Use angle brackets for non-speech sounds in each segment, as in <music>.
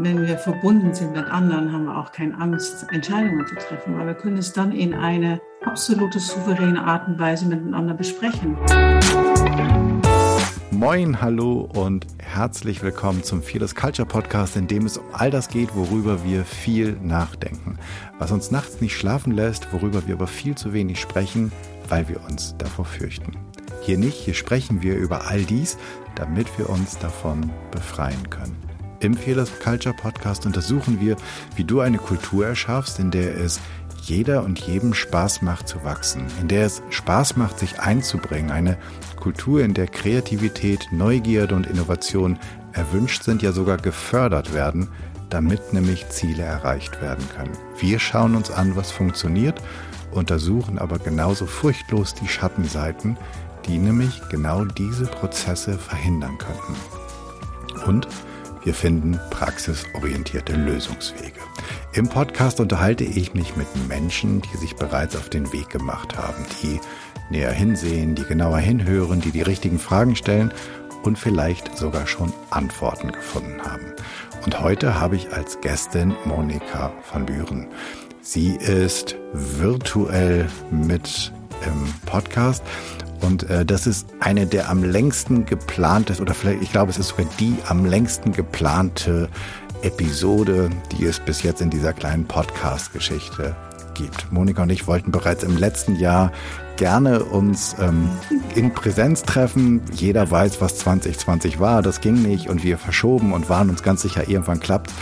wenn wir verbunden sind mit anderen, haben wir auch keine Angst, Entscheidungen zu treffen, weil wir können es dann in eine absolute souveräne Art und Weise miteinander besprechen. Moin, hallo und herzlich willkommen zum Fearless Culture Podcast, in dem es um all das geht, worüber wir viel nachdenken, was uns nachts nicht schlafen lässt, worüber wir aber viel zu wenig sprechen, weil wir uns davor fürchten. Hier nicht, hier sprechen wir über all dies, damit wir uns davon befreien können. Im Fearless Culture Podcast untersuchen wir, wie du eine Kultur erschaffst, in der es jeder und jedem Spaß macht zu wachsen, in der es Spaß macht, sich einzubringen, eine Kultur, in der Kreativität, Neugierde und Innovation erwünscht sind, ja sogar gefördert werden, damit nämlich Ziele erreicht werden können. Wir schauen uns an, was funktioniert, untersuchen aber genauso furchtlos die Schattenseiten, die nämlich genau diese Prozesse verhindern könnten. Und wir finden praxisorientierte Lösungswege. Im Podcast unterhalte ich mich mit Menschen, die sich bereits auf den Weg gemacht haben, die näher hinsehen, die genauer hinhören, die die richtigen Fragen stellen und vielleicht sogar schon Antworten gefunden haben. Und heute habe ich als Gästin Monika van Buren. Sie ist virtuell mit im Podcast und äh, das ist eine der am längsten geplante, oder vielleicht, ich glaube, es ist sogar die am längsten geplante Episode, die es bis jetzt in dieser kleinen Podcast-Geschichte gibt. Monika und ich wollten bereits im letzten Jahr gerne uns ähm, in Präsenz treffen. Jeder weiß, was 2020 war. Das ging nicht und wir verschoben und waren uns ganz sicher, irgendwann klappt.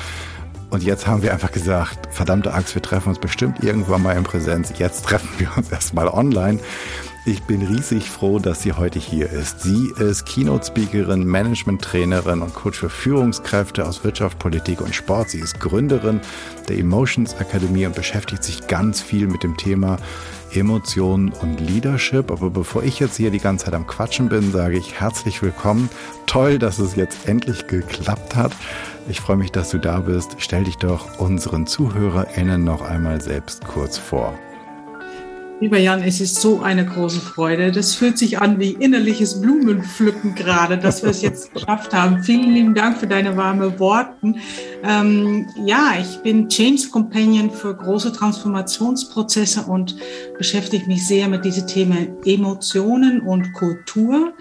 Und jetzt haben wir einfach gesagt, verdammte Axt, wir treffen uns bestimmt irgendwann mal in Präsenz. Jetzt treffen wir uns erstmal online. Ich bin riesig froh, dass sie heute hier ist. Sie ist Keynote-Speakerin, Management-Trainerin und Coach für Führungskräfte aus Wirtschaft, Politik und Sport. Sie ist Gründerin der Emotions Akademie und beschäftigt sich ganz viel mit dem Thema Emotionen und Leadership. Aber bevor ich jetzt hier die ganze Zeit am Quatschen bin, sage ich herzlich willkommen. Toll, dass es jetzt endlich geklappt hat. Ich freue mich, dass du da bist. Stell dich doch unseren ZuhörerInnen noch einmal selbst kurz vor. Lieber Jan, es ist so eine große Freude. Das fühlt sich an wie innerliches Blumenpflücken gerade, dass wir es jetzt geschafft haben. Vielen lieben Dank für deine warmen Worten. Ähm, ja, ich bin Change Companion für große Transformationsprozesse und beschäftige mich sehr mit diesen Themen Emotionen und Kultur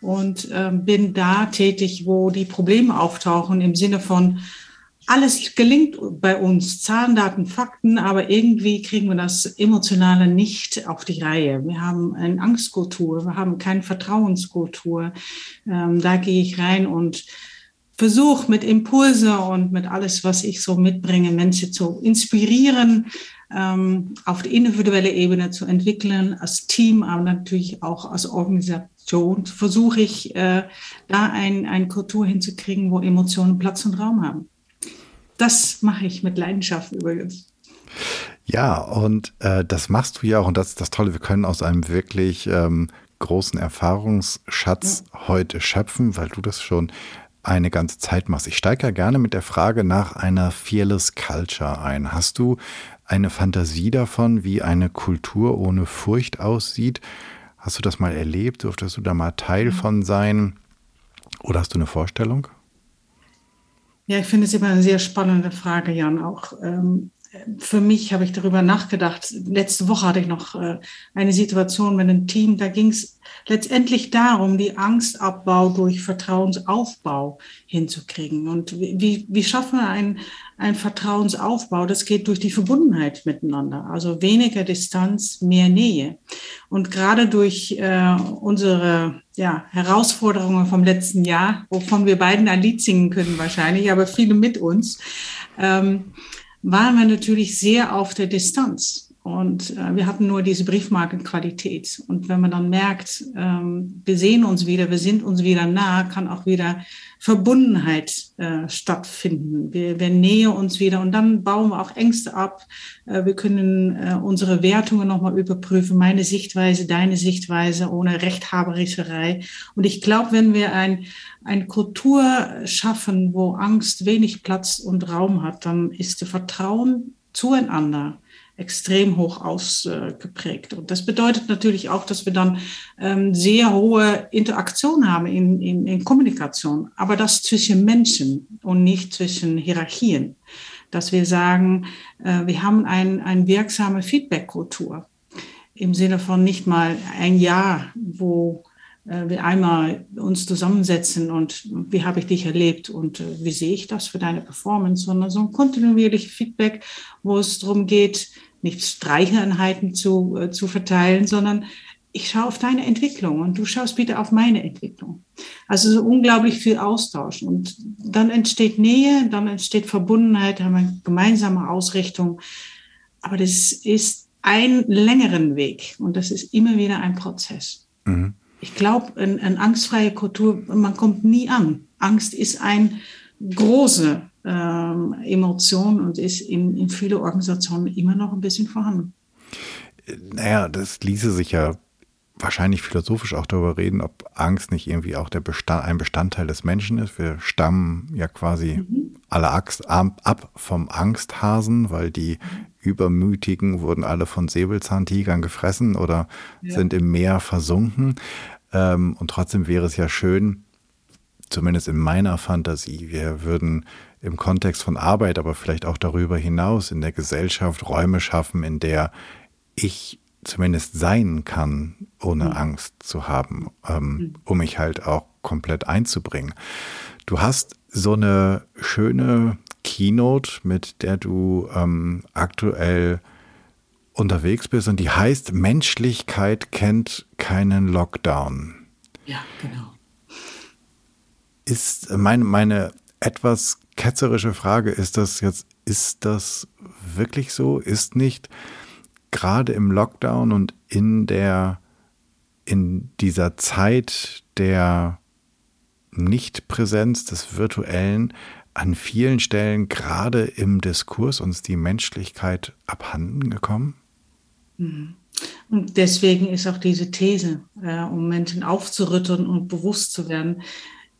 und äh, bin da tätig, wo die Probleme auftauchen im Sinne von alles gelingt bei uns, Zahlen, Daten, Fakten, aber irgendwie kriegen wir das Emotionale nicht auf die Reihe. Wir haben eine Angstkultur, wir haben keine Vertrauenskultur. Ähm, da gehe ich rein und versuche mit Impulse und mit alles, was ich so mitbringe, Menschen zu inspirieren, ähm, auf die individuelle Ebene zu entwickeln, als Team, aber natürlich auch als Organisation, versuche ich, äh, da ein, eine Kultur hinzukriegen, wo Emotionen Platz und Raum haben das mache ich mit Leidenschaft übrigens. Ja, und äh, das machst du ja auch, und das ist das Tolle, wir können aus einem wirklich ähm, großen Erfahrungsschatz ja. heute schöpfen, weil du das schon eine ganze Zeit machst. Ich steige ja gerne mit der Frage nach einer Fearless Culture ein. Hast du eine Fantasie davon, wie eine Kultur ohne Furcht aussieht? Hast du das mal erlebt? Durftest du da mal Teil von sein? Oder hast du eine Vorstellung? Ja, ich finde es immer eine sehr spannende Frage, Jan. Auch ähm, für mich habe ich darüber nachgedacht. Letzte Woche hatte ich noch äh, eine Situation mit einem Team, da ging es letztendlich darum, die Angstabbau durch Vertrauensaufbau hinzukriegen. Und wie, wie schaffen wir einen, einen Vertrauensaufbau? Das geht durch die Verbundenheit miteinander. Also weniger Distanz, mehr Nähe. Und gerade durch äh, unsere ja, Herausforderungen vom letzten Jahr, wovon wir beiden ein Lied singen können wahrscheinlich, aber viele mit uns, ähm, waren wir natürlich sehr auf der Distanz. Und äh, wir hatten nur diese Briefmarkenqualität. Und wenn man dann merkt, ähm, wir sehen uns wieder, wir sind uns wieder nah, kann auch wieder Verbundenheit äh, stattfinden. Wir, wir nähen uns wieder und dann bauen wir auch Ängste ab. Äh, wir können äh, unsere Wertungen nochmal überprüfen, meine Sichtweise, deine Sichtweise, ohne Rechthaberischerei. Und ich glaube, wenn wir ein, eine Kultur schaffen, wo Angst wenig Platz und Raum hat, dann ist das Vertrauen zueinander extrem hoch ausgeprägt. Und das bedeutet natürlich auch, dass wir dann ähm, sehr hohe Interaktion haben in, in, in Kommunikation, aber das zwischen Menschen und nicht zwischen Hierarchien. Dass wir sagen, äh, wir haben ein, eine wirksame Feedback-Kultur im Sinne von nicht mal ein Jahr, wo wir einmal uns zusammensetzen und wie habe ich dich erlebt und äh, wie sehe ich das für deine Performance, sondern so ein kontinuierliches Feedback, wo es darum geht, nicht Streicheinheiten zu, äh, zu verteilen, sondern ich schaue auf deine Entwicklung und du schaust bitte auf meine Entwicklung. Also so unglaublich viel Austausch und dann entsteht Nähe, dann entsteht Verbundenheit, haben wir gemeinsame Ausrichtung. Aber das ist ein längeren Weg und das ist immer wieder ein Prozess. Mhm. Ich glaube, eine ein angstfreie Kultur, man kommt nie an. Angst ist eine große ähm, Emotion und ist in, in vielen Organisationen immer noch ein bisschen vorhanden. Naja, das ließe sich ja wahrscheinlich philosophisch auch darüber reden, ob Angst nicht irgendwie auch der Bestand, ein Bestandteil des Menschen ist. Wir stammen ja quasi mhm. alle Angst ab vom Angsthasen, weil die Übermütigen wurden alle von Säbelzahntigern gefressen oder ja. sind im Meer versunken. Ähm, und trotzdem wäre es ja schön, zumindest in meiner Fantasie, wir würden im Kontext von Arbeit, aber vielleicht auch darüber hinaus in der Gesellschaft Räume schaffen, in der ich zumindest sein kann, ohne mhm. Angst zu haben, ähm, mhm. um mich halt auch komplett einzubringen. Du hast so eine schöne Keynote, mit der du ähm, aktuell unterwegs bist und die heißt Menschlichkeit kennt keinen Lockdown. Ja, genau. Ist meine, meine etwas ketzerische Frage, ist das jetzt, ist das wirklich so? Ist nicht gerade im Lockdown und in der, in dieser Zeit der Nichtpräsenz des Virtuellen an vielen Stellen gerade im Diskurs uns die Menschlichkeit abhanden gekommen? Mhm. Und deswegen ist auch diese These, äh, um Menschen aufzurütteln und bewusst zu werden,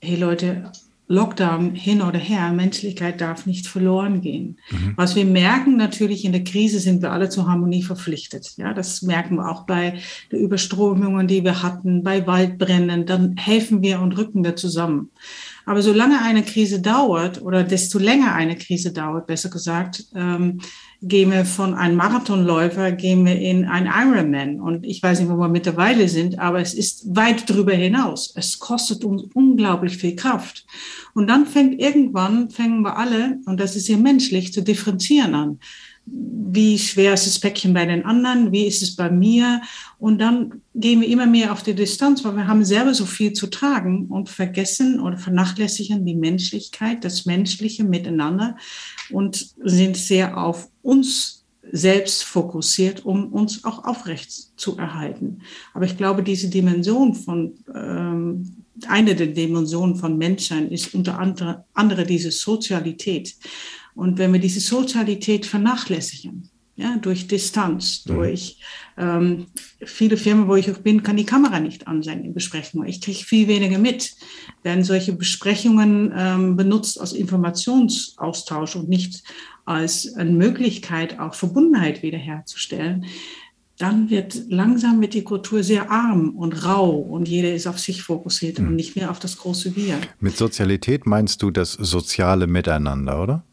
hey Leute, Lockdown hin oder her, Menschlichkeit darf nicht verloren gehen. Mhm. Was wir merken natürlich in der Krise sind wir alle zur Harmonie verpflichtet. Ja, das merken wir auch bei den Überströmungen, die wir hatten, bei Waldbränden. Dann helfen wir und rücken wir zusammen. Aber solange eine Krise dauert oder desto länger eine Krise dauert, besser gesagt, ähm, gehen wir von einem Marathonläufer, gehen wir in ein Ironman. Und ich weiß nicht, wo wir mittlerweile sind, aber es ist weit darüber hinaus. Es kostet uns unglaublich viel Kraft. Und dann fängt irgendwann, fängen wir alle, und das ist ja menschlich, zu differenzieren an wie schwer ist das Päckchen bei den anderen, wie ist es bei mir. Und dann gehen wir immer mehr auf die Distanz, weil wir haben selber so viel zu tragen und vergessen oder vernachlässigen die Menschlichkeit, das menschliche Miteinander und sind sehr auf uns selbst fokussiert, um uns auch aufrecht zu erhalten. Aber ich glaube, diese Dimension von, ähm, eine der Dimensionen von Menschsein ist unter anderem andere diese Sozialität. Und wenn wir diese Sozialität vernachlässigen, ja, durch Distanz, mhm. durch ähm, viele Firmen, wo ich auch bin, kann die Kamera nicht an sein in Besprechungen. Ich kriege viel weniger mit, werden solche Besprechungen ähm, benutzt als Informationsaustausch und nicht als eine Möglichkeit, auch Verbundenheit wiederherzustellen. Dann wird langsam wird die Kultur sehr arm und rau und jeder ist auf sich fokussiert mhm. und nicht mehr auf das große Wir. Mit Sozialität meinst du das soziale Miteinander, oder?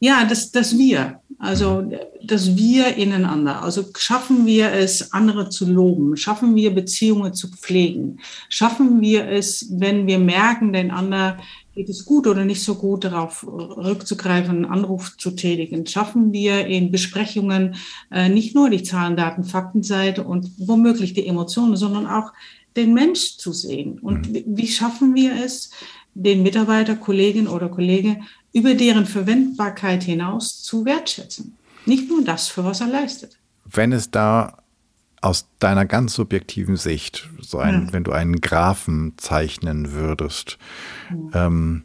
Ja, das, das Wir. Also das Wir ineinander. Also schaffen wir es, andere zu loben? Schaffen wir Beziehungen zu pflegen? Schaffen wir es, wenn wir merken, den anderen geht es gut oder nicht so gut, darauf rückzugreifen, einen Anruf zu tätigen? Schaffen wir in Besprechungen äh, nicht nur die Zahlen, Daten, Faktenseite und womöglich die Emotionen, sondern auch den Mensch zu sehen? Und mhm. wie schaffen wir es, den Mitarbeiter, Kollegin oder Kollege über deren Verwendbarkeit hinaus zu wertschätzen. Nicht nur das, für was er leistet. Wenn es da aus deiner ganz subjektiven Sicht, so ein, ja. wenn du einen Graphen zeichnen würdest, ja. ähm,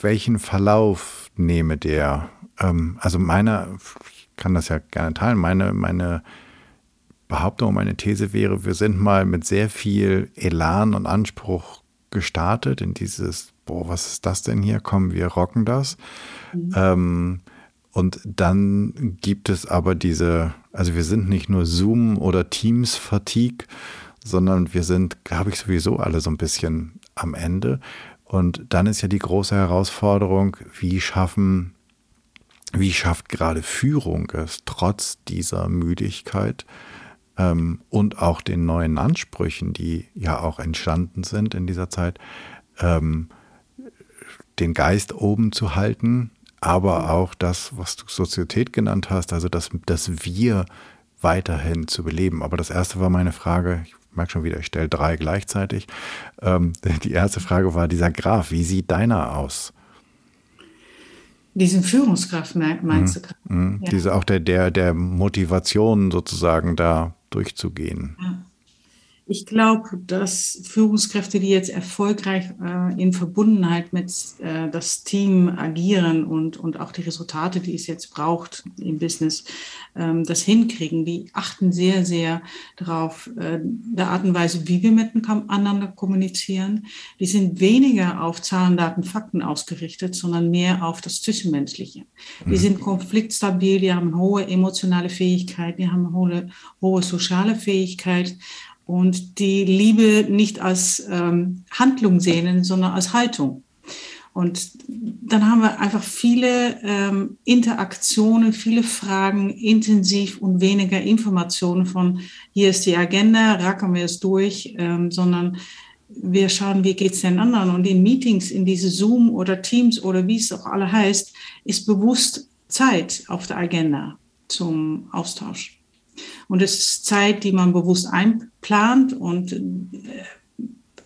welchen Verlauf nehme der? Ähm, also meine, ich kann das ja gerne teilen, meine, meine Behauptung, meine These wäre, wir sind mal mit sehr viel Elan und Anspruch gestartet in dieses boah, was ist das denn hier? Komm, wir rocken das. Mhm. Ähm, Und dann gibt es aber diese, also wir sind nicht nur Zoom oder Teams Fatigue, sondern wir sind, glaube ich, sowieso alle so ein bisschen am Ende. Und dann ist ja die große Herausforderung, wie schaffen, wie schafft gerade Führung es trotz dieser Müdigkeit ähm, und auch den neuen Ansprüchen, die ja auch entstanden sind in dieser Zeit, ähm, den Geist oben zu halten, aber auch das, was du Sozietät genannt hast, also das, das Wir weiterhin zu beleben. Aber das erste war meine Frage, ich merke schon wieder, ich stelle drei gleichzeitig. Ähm, <laughs> die erste Frage war dieser Graph, wie sieht deiner aus? Diesen Führungskraft meinst mhm. du? Mhm. Ja. Diese auch der, der, der Motivation sozusagen da durchzugehen. Ja. Ich glaube, dass Führungskräfte, die jetzt erfolgreich äh, in Verbundenheit mit äh, das Team agieren und, und auch die Resultate, die es jetzt braucht im Business, ähm, das hinkriegen, die achten sehr, sehr darauf, äh, der Art und Weise, wie wir miteinander kommunizieren. Die sind weniger auf Zahlen, Daten, Fakten ausgerichtet, sondern mehr auf das Zwischenmenschliche. Die mhm. sind konfliktstabil, die haben hohe emotionale Fähigkeit, die haben hohe, hohe soziale Fähigkeit und die Liebe nicht als ähm, Handlung sehen, sondern als Haltung. Und dann haben wir einfach viele ähm, Interaktionen, viele Fragen, intensiv und weniger Informationen von hier ist die Agenda, rackern wir es durch, ähm, sondern wir schauen, wie geht es den anderen. Und in Meetings, in diese Zoom oder Teams oder wie es auch alle heißt, ist bewusst Zeit auf der Agenda zum Austausch. Und es ist Zeit, die man bewusst einplant. Und äh,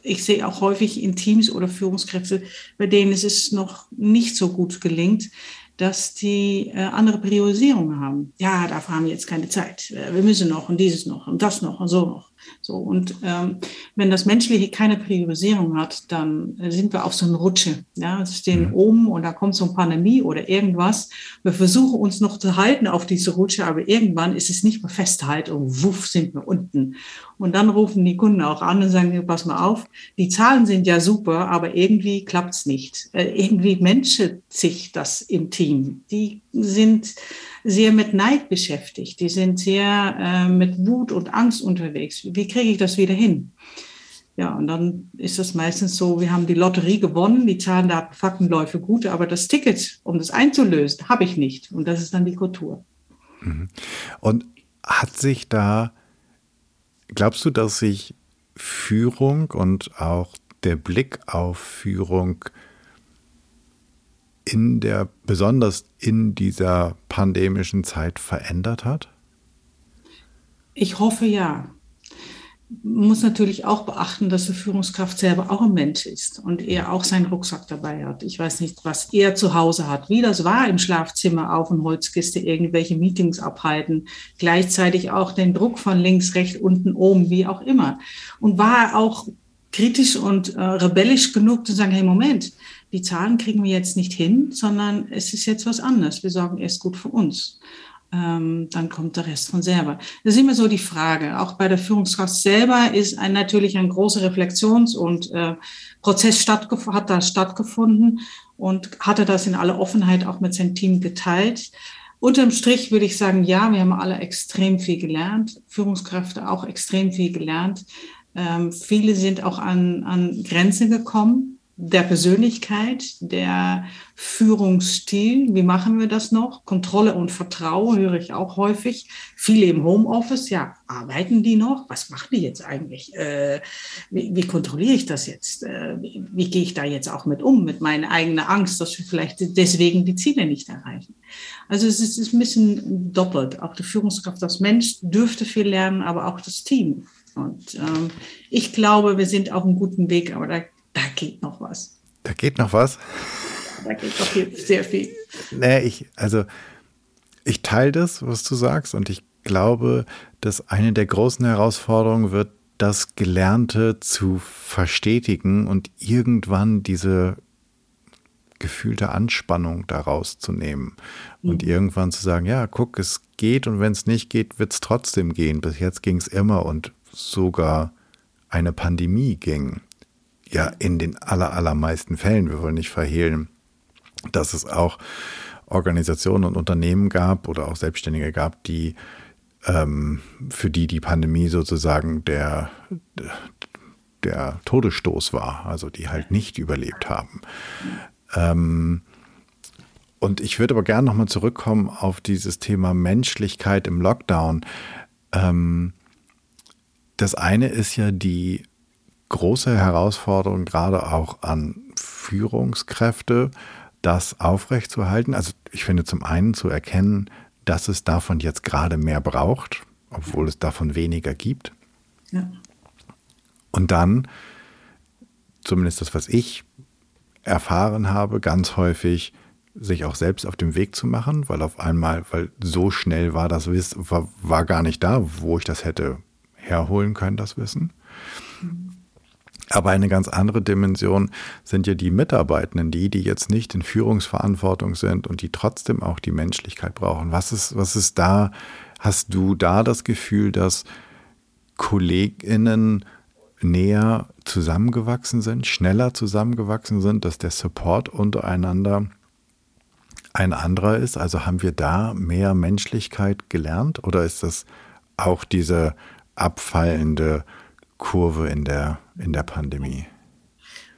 ich sehe auch häufig in Teams oder Führungskräfte, bei denen es noch nicht so gut gelingt, dass die äh, andere Priorisierung haben. Ja, dafür haben wir jetzt keine Zeit. Äh, wir müssen noch und dieses noch und das noch und so noch. So, und ähm, wenn das Menschliche keine Priorisierung hat, dann sind wir auf so einer Rutsche. Ja, wir stehen mhm. oben und da kommt so eine Pandemie oder irgendwas. Wir versuchen uns noch zu halten auf diese Rutsche, aber irgendwann ist es nicht mehr festgehalten und wuff sind wir unten. Und dann rufen die Kunden auch an und sagen, pass mal auf, die Zahlen sind ja super, aber irgendwie klappt's nicht. Äh, irgendwie menschelt sich das im Team. Die sind sehr mit Neid beschäftigt. Die sind sehr äh, mit Wut und Angst unterwegs. Wie kriege ich das wieder hin? Ja, und dann ist das meistens so, wir haben die Lotterie gewonnen, die Zahlen, Daten, Fakten, Läufe gut, aber das Ticket, um das einzulösen, habe ich nicht. Und das ist dann die Kultur. Mhm. Und hat sich da, glaubst du, dass sich Führung und auch der Blick auf Führung in der, besonders in dieser pandemischen Zeit verändert hat? Ich hoffe ja. Man muss natürlich auch beachten, dass die Führungskraft selber auch ein Mensch ist und er auch seinen Rucksack dabei hat. Ich weiß nicht, was er zu Hause hat, wie das war im Schlafzimmer auf und Holzkiste irgendwelche Meetings abhalten, gleichzeitig auch den Druck von links, rechts, unten, oben, wie auch immer. Und war er auch kritisch und äh, rebellisch genug zu sagen, hey Moment, die Zahlen kriegen wir jetzt nicht hin, sondern es ist jetzt was anderes. Wir sorgen erst gut für uns. Ähm, dann kommt der Rest von selber. Das ist immer so die Frage. Auch bei der Führungskraft selber ist ein, natürlich ein großer Reflexions- und äh, Prozess hat da stattgefunden und hatte das in aller Offenheit auch mit seinem Team geteilt. Unterm Strich würde ich sagen, ja, wir haben alle extrem viel gelernt, Führungskräfte auch extrem viel gelernt. Ähm, viele sind auch an, an Grenzen gekommen der Persönlichkeit, der Führungsstil. Wie machen wir das noch? Kontrolle und Vertrauen höre ich auch häufig. Viele im Homeoffice, ja, arbeiten die noch? Was machen die jetzt eigentlich? Äh, wie, wie, kontrolliere ich das jetzt? Äh, wie, wie, gehe ich da jetzt auch mit um, mit meiner eigenen Angst, dass wir vielleicht deswegen die Ziele nicht erreichen? Also es ist, ist ein bisschen doppelt. Auch die Führungskraft als Mensch dürfte viel lernen, aber auch das Team. Und ähm, ich glaube, wir sind auf einem guten Weg, aber da da geht noch was. Da geht noch was? Da geht noch viel, sehr viel. Nee, ich, also ich teile das, was du sagst, und ich glaube, dass eine der großen Herausforderungen wird, das Gelernte zu verstetigen und irgendwann diese gefühlte Anspannung daraus zu nehmen und mhm. irgendwann zu sagen, ja, guck, es geht und wenn es nicht geht, wird es trotzdem gehen. Bis jetzt ging es immer und sogar eine Pandemie ging ja in den aller, allermeisten Fällen, wir wollen nicht verhehlen, dass es auch Organisationen und Unternehmen gab oder auch Selbstständige gab, die ähm, für die die Pandemie sozusagen der, der Todesstoß war, also die halt nicht überlebt haben. Ähm, und ich würde aber gerne nochmal zurückkommen auf dieses Thema Menschlichkeit im Lockdown. Ähm, das eine ist ja die große Herausforderung, gerade auch an Führungskräfte, das aufrechtzuerhalten. Also ich finde zum einen zu erkennen, dass es davon jetzt gerade mehr braucht, obwohl es davon weniger gibt. Ja. Und dann, zumindest das, was ich erfahren habe, ganz häufig sich auch selbst auf den Weg zu machen, weil auf einmal, weil so schnell war das Wissen, war, war gar nicht da, wo ich das hätte herholen können, das Wissen. Aber eine ganz andere Dimension sind ja die Mitarbeitenden, die, die jetzt nicht in Führungsverantwortung sind und die trotzdem auch die Menschlichkeit brauchen. Was ist, was ist da? Hast du da das Gefühl, dass KollegInnen näher zusammengewachsen sind, schneller zusammengewachsen sind, dass der Support untereinander ein anderer ist? Also haben wir da mehr Menschlichkeit gelernt oder ist das auch diese abfallende Kurve in der, in der Pandemie?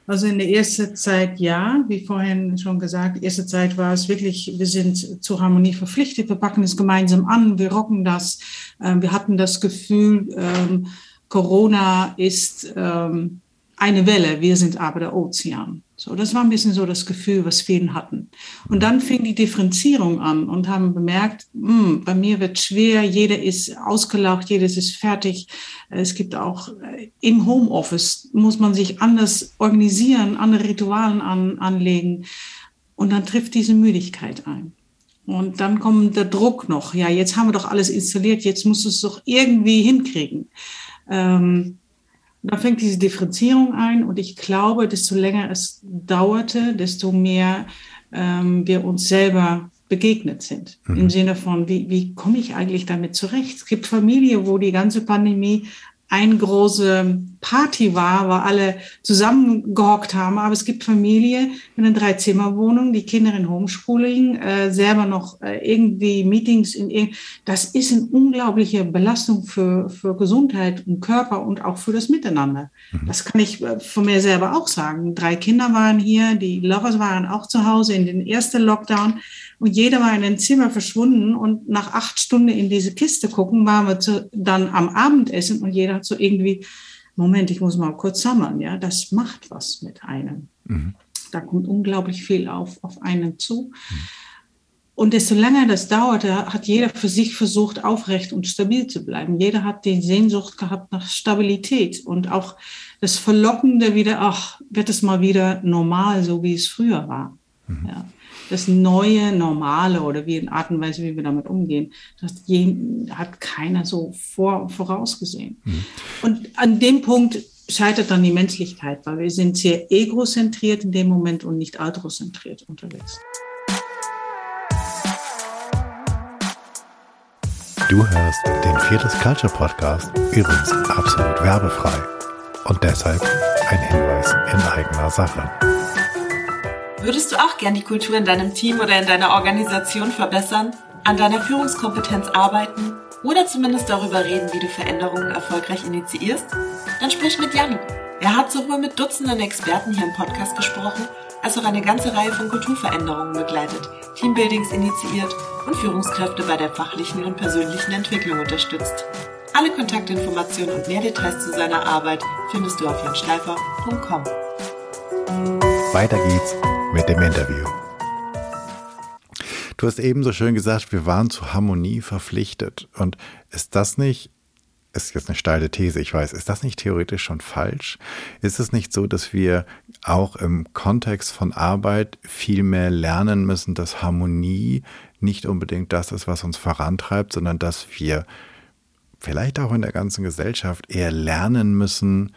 Also in der ersten Zeit ja, wie vorhin schon gesagt, erste Zeit war es wirklich, wir sind zur Harmonie verpflichtet, wir packen es gemeinsam an, wir rocken das. Ähm, wir hatten das Gefühl, ähm, Corona ist ähm, eine Welle, wir sind aber der Ozean. So, das war ein bisschen so das Gefühl, was viele hatten. Und dann fing die Differenzierung an und haben bemerkt, mh, hm, bei mir wird schwer, jeder ist ausgelaucht, jedes ist fertig. Es gibt auch äh, im Homeoffice muss man sich anders organisieren, andere Ritualen an, anlegen. Und dann trifft diese Müdigkeit ein. Und dann kommt der Druck noch. Ja, jetzt haben wir doch alles installiert, jetzt muss es doch irgendwie hinkriegen. Ähm, da fängt diese Differenzierung ein und ich glaube, desto länger es dauerte, desto mehr ähm, wir uns selber begegnet sind. Mhm. Im Sinne von, wie, wie komme ich eigentlich damit zurecht? Es gibt Familien, wo die ganze Pandemie eine große Party war, wo alle zusammengehockt haben. Aber es gibt Familie mit einer Dreizimmerwohnung, die Kinder in Homeschooling, äh, selber noch äh, irgendwie Meetings in Das ist eine unglaubliche Belastung für, für Gesundheit und Körper und auch für das Miteinander. Mhm. Das kann ich äh, von mir selber auch sagen. Drei Kinder waren hier, die Lovers waren auch zu Hause in den ersten Lockdown jeder war in ein Zimmer verschwunden und nach acht Stunden in diese Kiste gucken, waren wir zu, dann am Abendessen und jeder hat so irgendwie, Moment, ich muss mal kurz sammeln, ja, das macht was mit einem. Mhm. Da kommt unglaublich viel auf, auf einen zu. Mhm. Und desto länger das dauerte, hat jeder für sich versucht, aufrecht und stabil zu bleiben. Jeder hat die Sehnsucht gehabt nach Stabilität und auch das Verlockende wieder, ach, wird es mal wieder normal, so wie es früher war. Mhm. Ja das neue Normale oder wie in Art und Weise, wie wir damit umgehen, das hat keiner so vor, vorausgesehen. Mhm. Und an dem Punkt scheitert dann die Menschlichkeit, weil wir sind sehr egozentriert in dem Moment und nicht altrozentriert unterwegs. Du hörst den Viertes Culture Podcast, übrigens absolut werbefrei und deshalb ein Hinweis in eigener Sache. Würdest du auch gern die Kultur in deinem Team oder in deiner Organisation verbessern, an deiner Führungskompetenz arbeiten oder zumindest darüber reden, wie du Veränderungen erfolgreich initiierst? Dann sprich mit Jan. Er hat sowohl mit Dutzenden Experten hier im Podcast gesprochen, als auch eine ganze Reihe von Kulturveränderungen begleitet, Teambuildings initiiert und Führungskräfte bei der fachlichen und persönlichen Entwicklung unterstützt. Alle Kontaktinformationen und mehr Details zu seiner Arbeit findest du auf janschleifer.com. Weiter geht's mit dem Interview. Du hast ebenso schön gesagt, wir waren zur Harmonie verpflichtet. Und ist das nicht, ist jetzt eine steile These, ich weiß, ist das nicht theoretisch schon falsch? Ist es nicht so, dass wir auch im Kontext von Arbeit viel mehr lernen müssen, dass Harmonie nicht unbedingt das ist, was uns vorantreibt, sondern dass wir vielleicht auch in der ganzen Gesellschaft eher lernen müssen,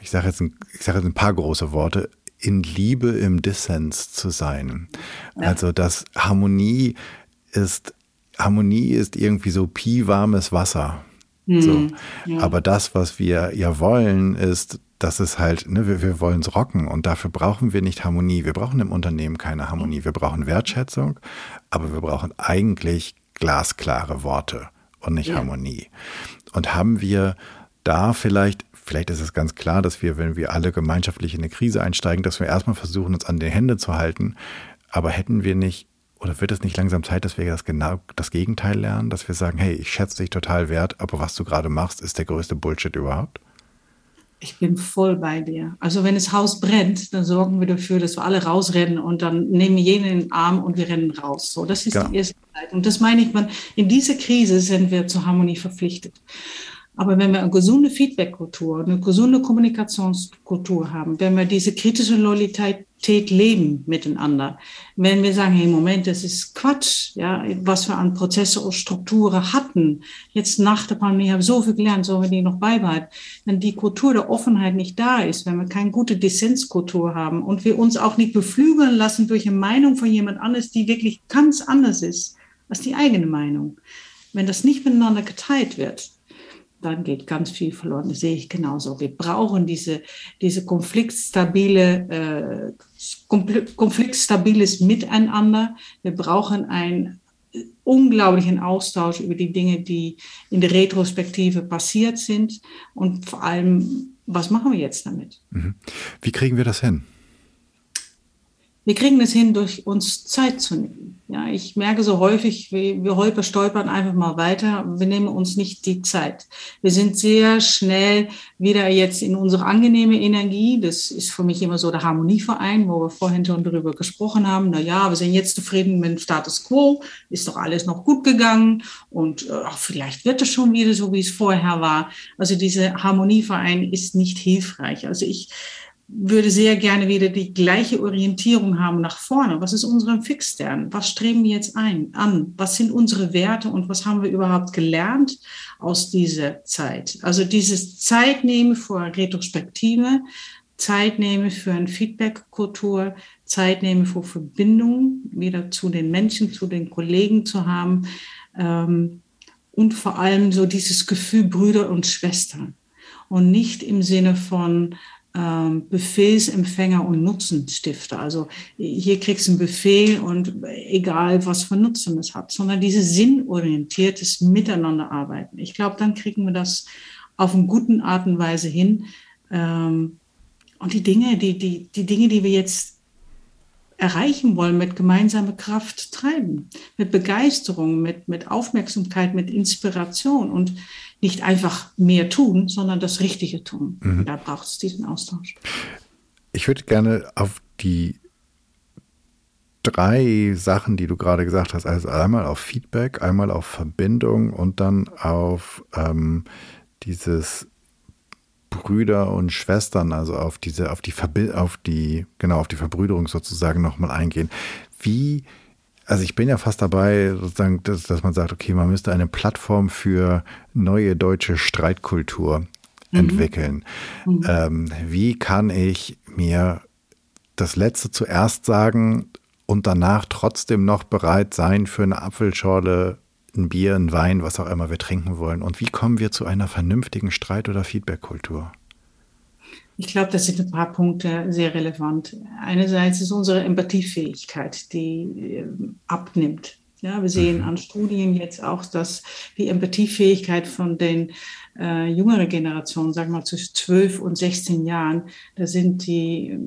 ich sage jetzt, sage jetzt ein paar große Worte, in Liebe im Dissens zu sein. Ja. Also dass Harmonie ist, Harmonie ist irgendwie so pi warmes Wasser. Mhm. So. Ja. Aber das, was wir ja wollen, ist, dass es halt, ne, wir, wir wollen es rocken und dafür brauchen wir nicht Harmonie. Wir brauchen im Unternehmen keine Harmonie. Wir brauchen Wertschätzung, aber wir brauchen eigentlich glasklare Worte und nicht ja. Harmonie. Und haben wir da vielleicht, vielleicht ist es ganz klar, dass wir, wenn wir alle gemeinschaftlich in eine Krise einsteigen, dass wir erstmal versuchen, uns an die Hände zu halten. Aber hätten wir nicht, oder wird es nicht langsam Zeit, dass wir das genau das Gegenteil lernen, dass wir sagen, hey, ich schätze dich total wert, aber was du gerade machst, ist der größte Bullshit überhaupt? Ich bin voll bei dir. Also wenn das Haus brennt, dann sorgen wir dafür, dass wir alle rausrennen und dann nehmen jeden in den Arm und wir rennen raus. So, das ist genau. die erste Zeit. Und das meine ich, man, in dieser Krise sind wir zur Harmonie verpflichtet. Aber wenn wir eine gesunde Feedback-Kultur, eine gesunde Kommunikationskultur haben, wenn wir diese kritische Loyalität leben miteinander, wenn wir sagen, hey, Moment, das ist Quatsch, ja, was wir an Prozesse und Strukturen hatten, jetzt nach der Pandemie habe ich so viel gelernt, sollen wir die noch beibehalten, wenn die Kultur der Offenheit nicht da ist, wenn wir keine gute Dissenskultur haben und wir uns auch nicht beflügeln lassen durch eine Meinung von jemand anderes, die wirklich ganz anders ist als die eigene Meinung, wenn das nicht miteinander geteilt wird, dann geht ganz viel verloren. Das sehe ich genauso. Wir brauchen diese, diese konfliktstabile, äh, konfliktstabiles Miteinander. Wir brauchen einen unglaublichen Austausch über die Dinge, die in der Retrospektive passiert sind und vor allem, was machen wir jetzt damit? Mhm. Wie kriegen wir das hin? Wir kriegen es hin, durch uns Zeit zu nehmen. Ja, ich merke so häufig, wir, wir holper stolpern einfach mal weiter. Wir nehmen uns nicht die Zeit. Wir sind sehr schnell wieder jetzt in unsere angenehme Energie. Das ist für mich immer so der Harmonieverein, wo wir vorhin schon darüber gesprochen haben. Na ja, wir sind jetzt zufrieden mit dem Status Quo. Ist doch alles noch gut gegangen. Und äh, vielleicht wird es schon wieder so, wie es vorher war. Also dieser Harmonieverein ist nicht hilfreich. Also ich, würde sehr gerne wieder die gleiche Orientierung haben nach vorne. Was ist unser Fixstern? Was streben wir jetzt ein, an? Was sind unsere Werte und was haben wir überhaupt gelernt aus dieser Zeit? Also dieses Zeit nehmen für Retrospektive, Zeit nehmen für eine Feedback-Kultur, Zeit nehmen für Verbindung wieder zu den Menschen, zu den Kollegen zu haben ähm, und vor allem so dieses Gefühl Brüder und Schwestern und nicht im Sinne von Befehlsempfänger und Nutzenstifter. Also hier kriegst du einen Befehl und egal, was für Nutzen es hat, sondern dieses sinnorientiertes Miteinanderarbeiten. Ich glaube, dann kriegen wir das auf eine gute Art und Weise hin. Ähm, und die Dinge, die, die, die Dinge, die wir jetzt erreichen wollen, mit gemeinsamer Kraft treiben, mit Begeisterung, mit, mit Aufmerksamkeit, mit Inspiration und nicht einfach mehr tun, sondern das Richtige tun. Mhm. Da braucht es diesen Austausch. Ich würde gerne auf die drei Sachen, die du gerade gesagt hast, also einmal auf Feedback, einmal auf Verbindung und dann auf ähm, dieses Brüder und Schwestern, also auf diese, auf die Verbi auf die, genau, auf die Verbrüderung sozusagen nochmal eingehen. Wie also ich bin ja fast dabei, sozusagen, dass, dass man sagt, okay, man müsste eine Plattform für neue deutsche Streitkultur mhm. entwickeln. Mhm. Ähm, wie kann ich mir das Letzte zuerst sagen und danach trotzdem noch bereit sein für eine Apfelschorle, ein Bier, ein Wein, was auch immer wir trinken wollen? Und wie kommen wir zu einer vernünftigen Streit- oder Feedbackkultur? Ich glaube, das sind ein paar Punkte sehr relevant. Einerseits ist unsere Empathiefähigkeit, die äh, abnimmt. Ja, wir sehen mhm. an Studien jetzt auch, dass die Empathiefähigkeit von den äh, jüngeren Generationen, sagen wir mal zwischen 12 und 16 Jahren, da sind die,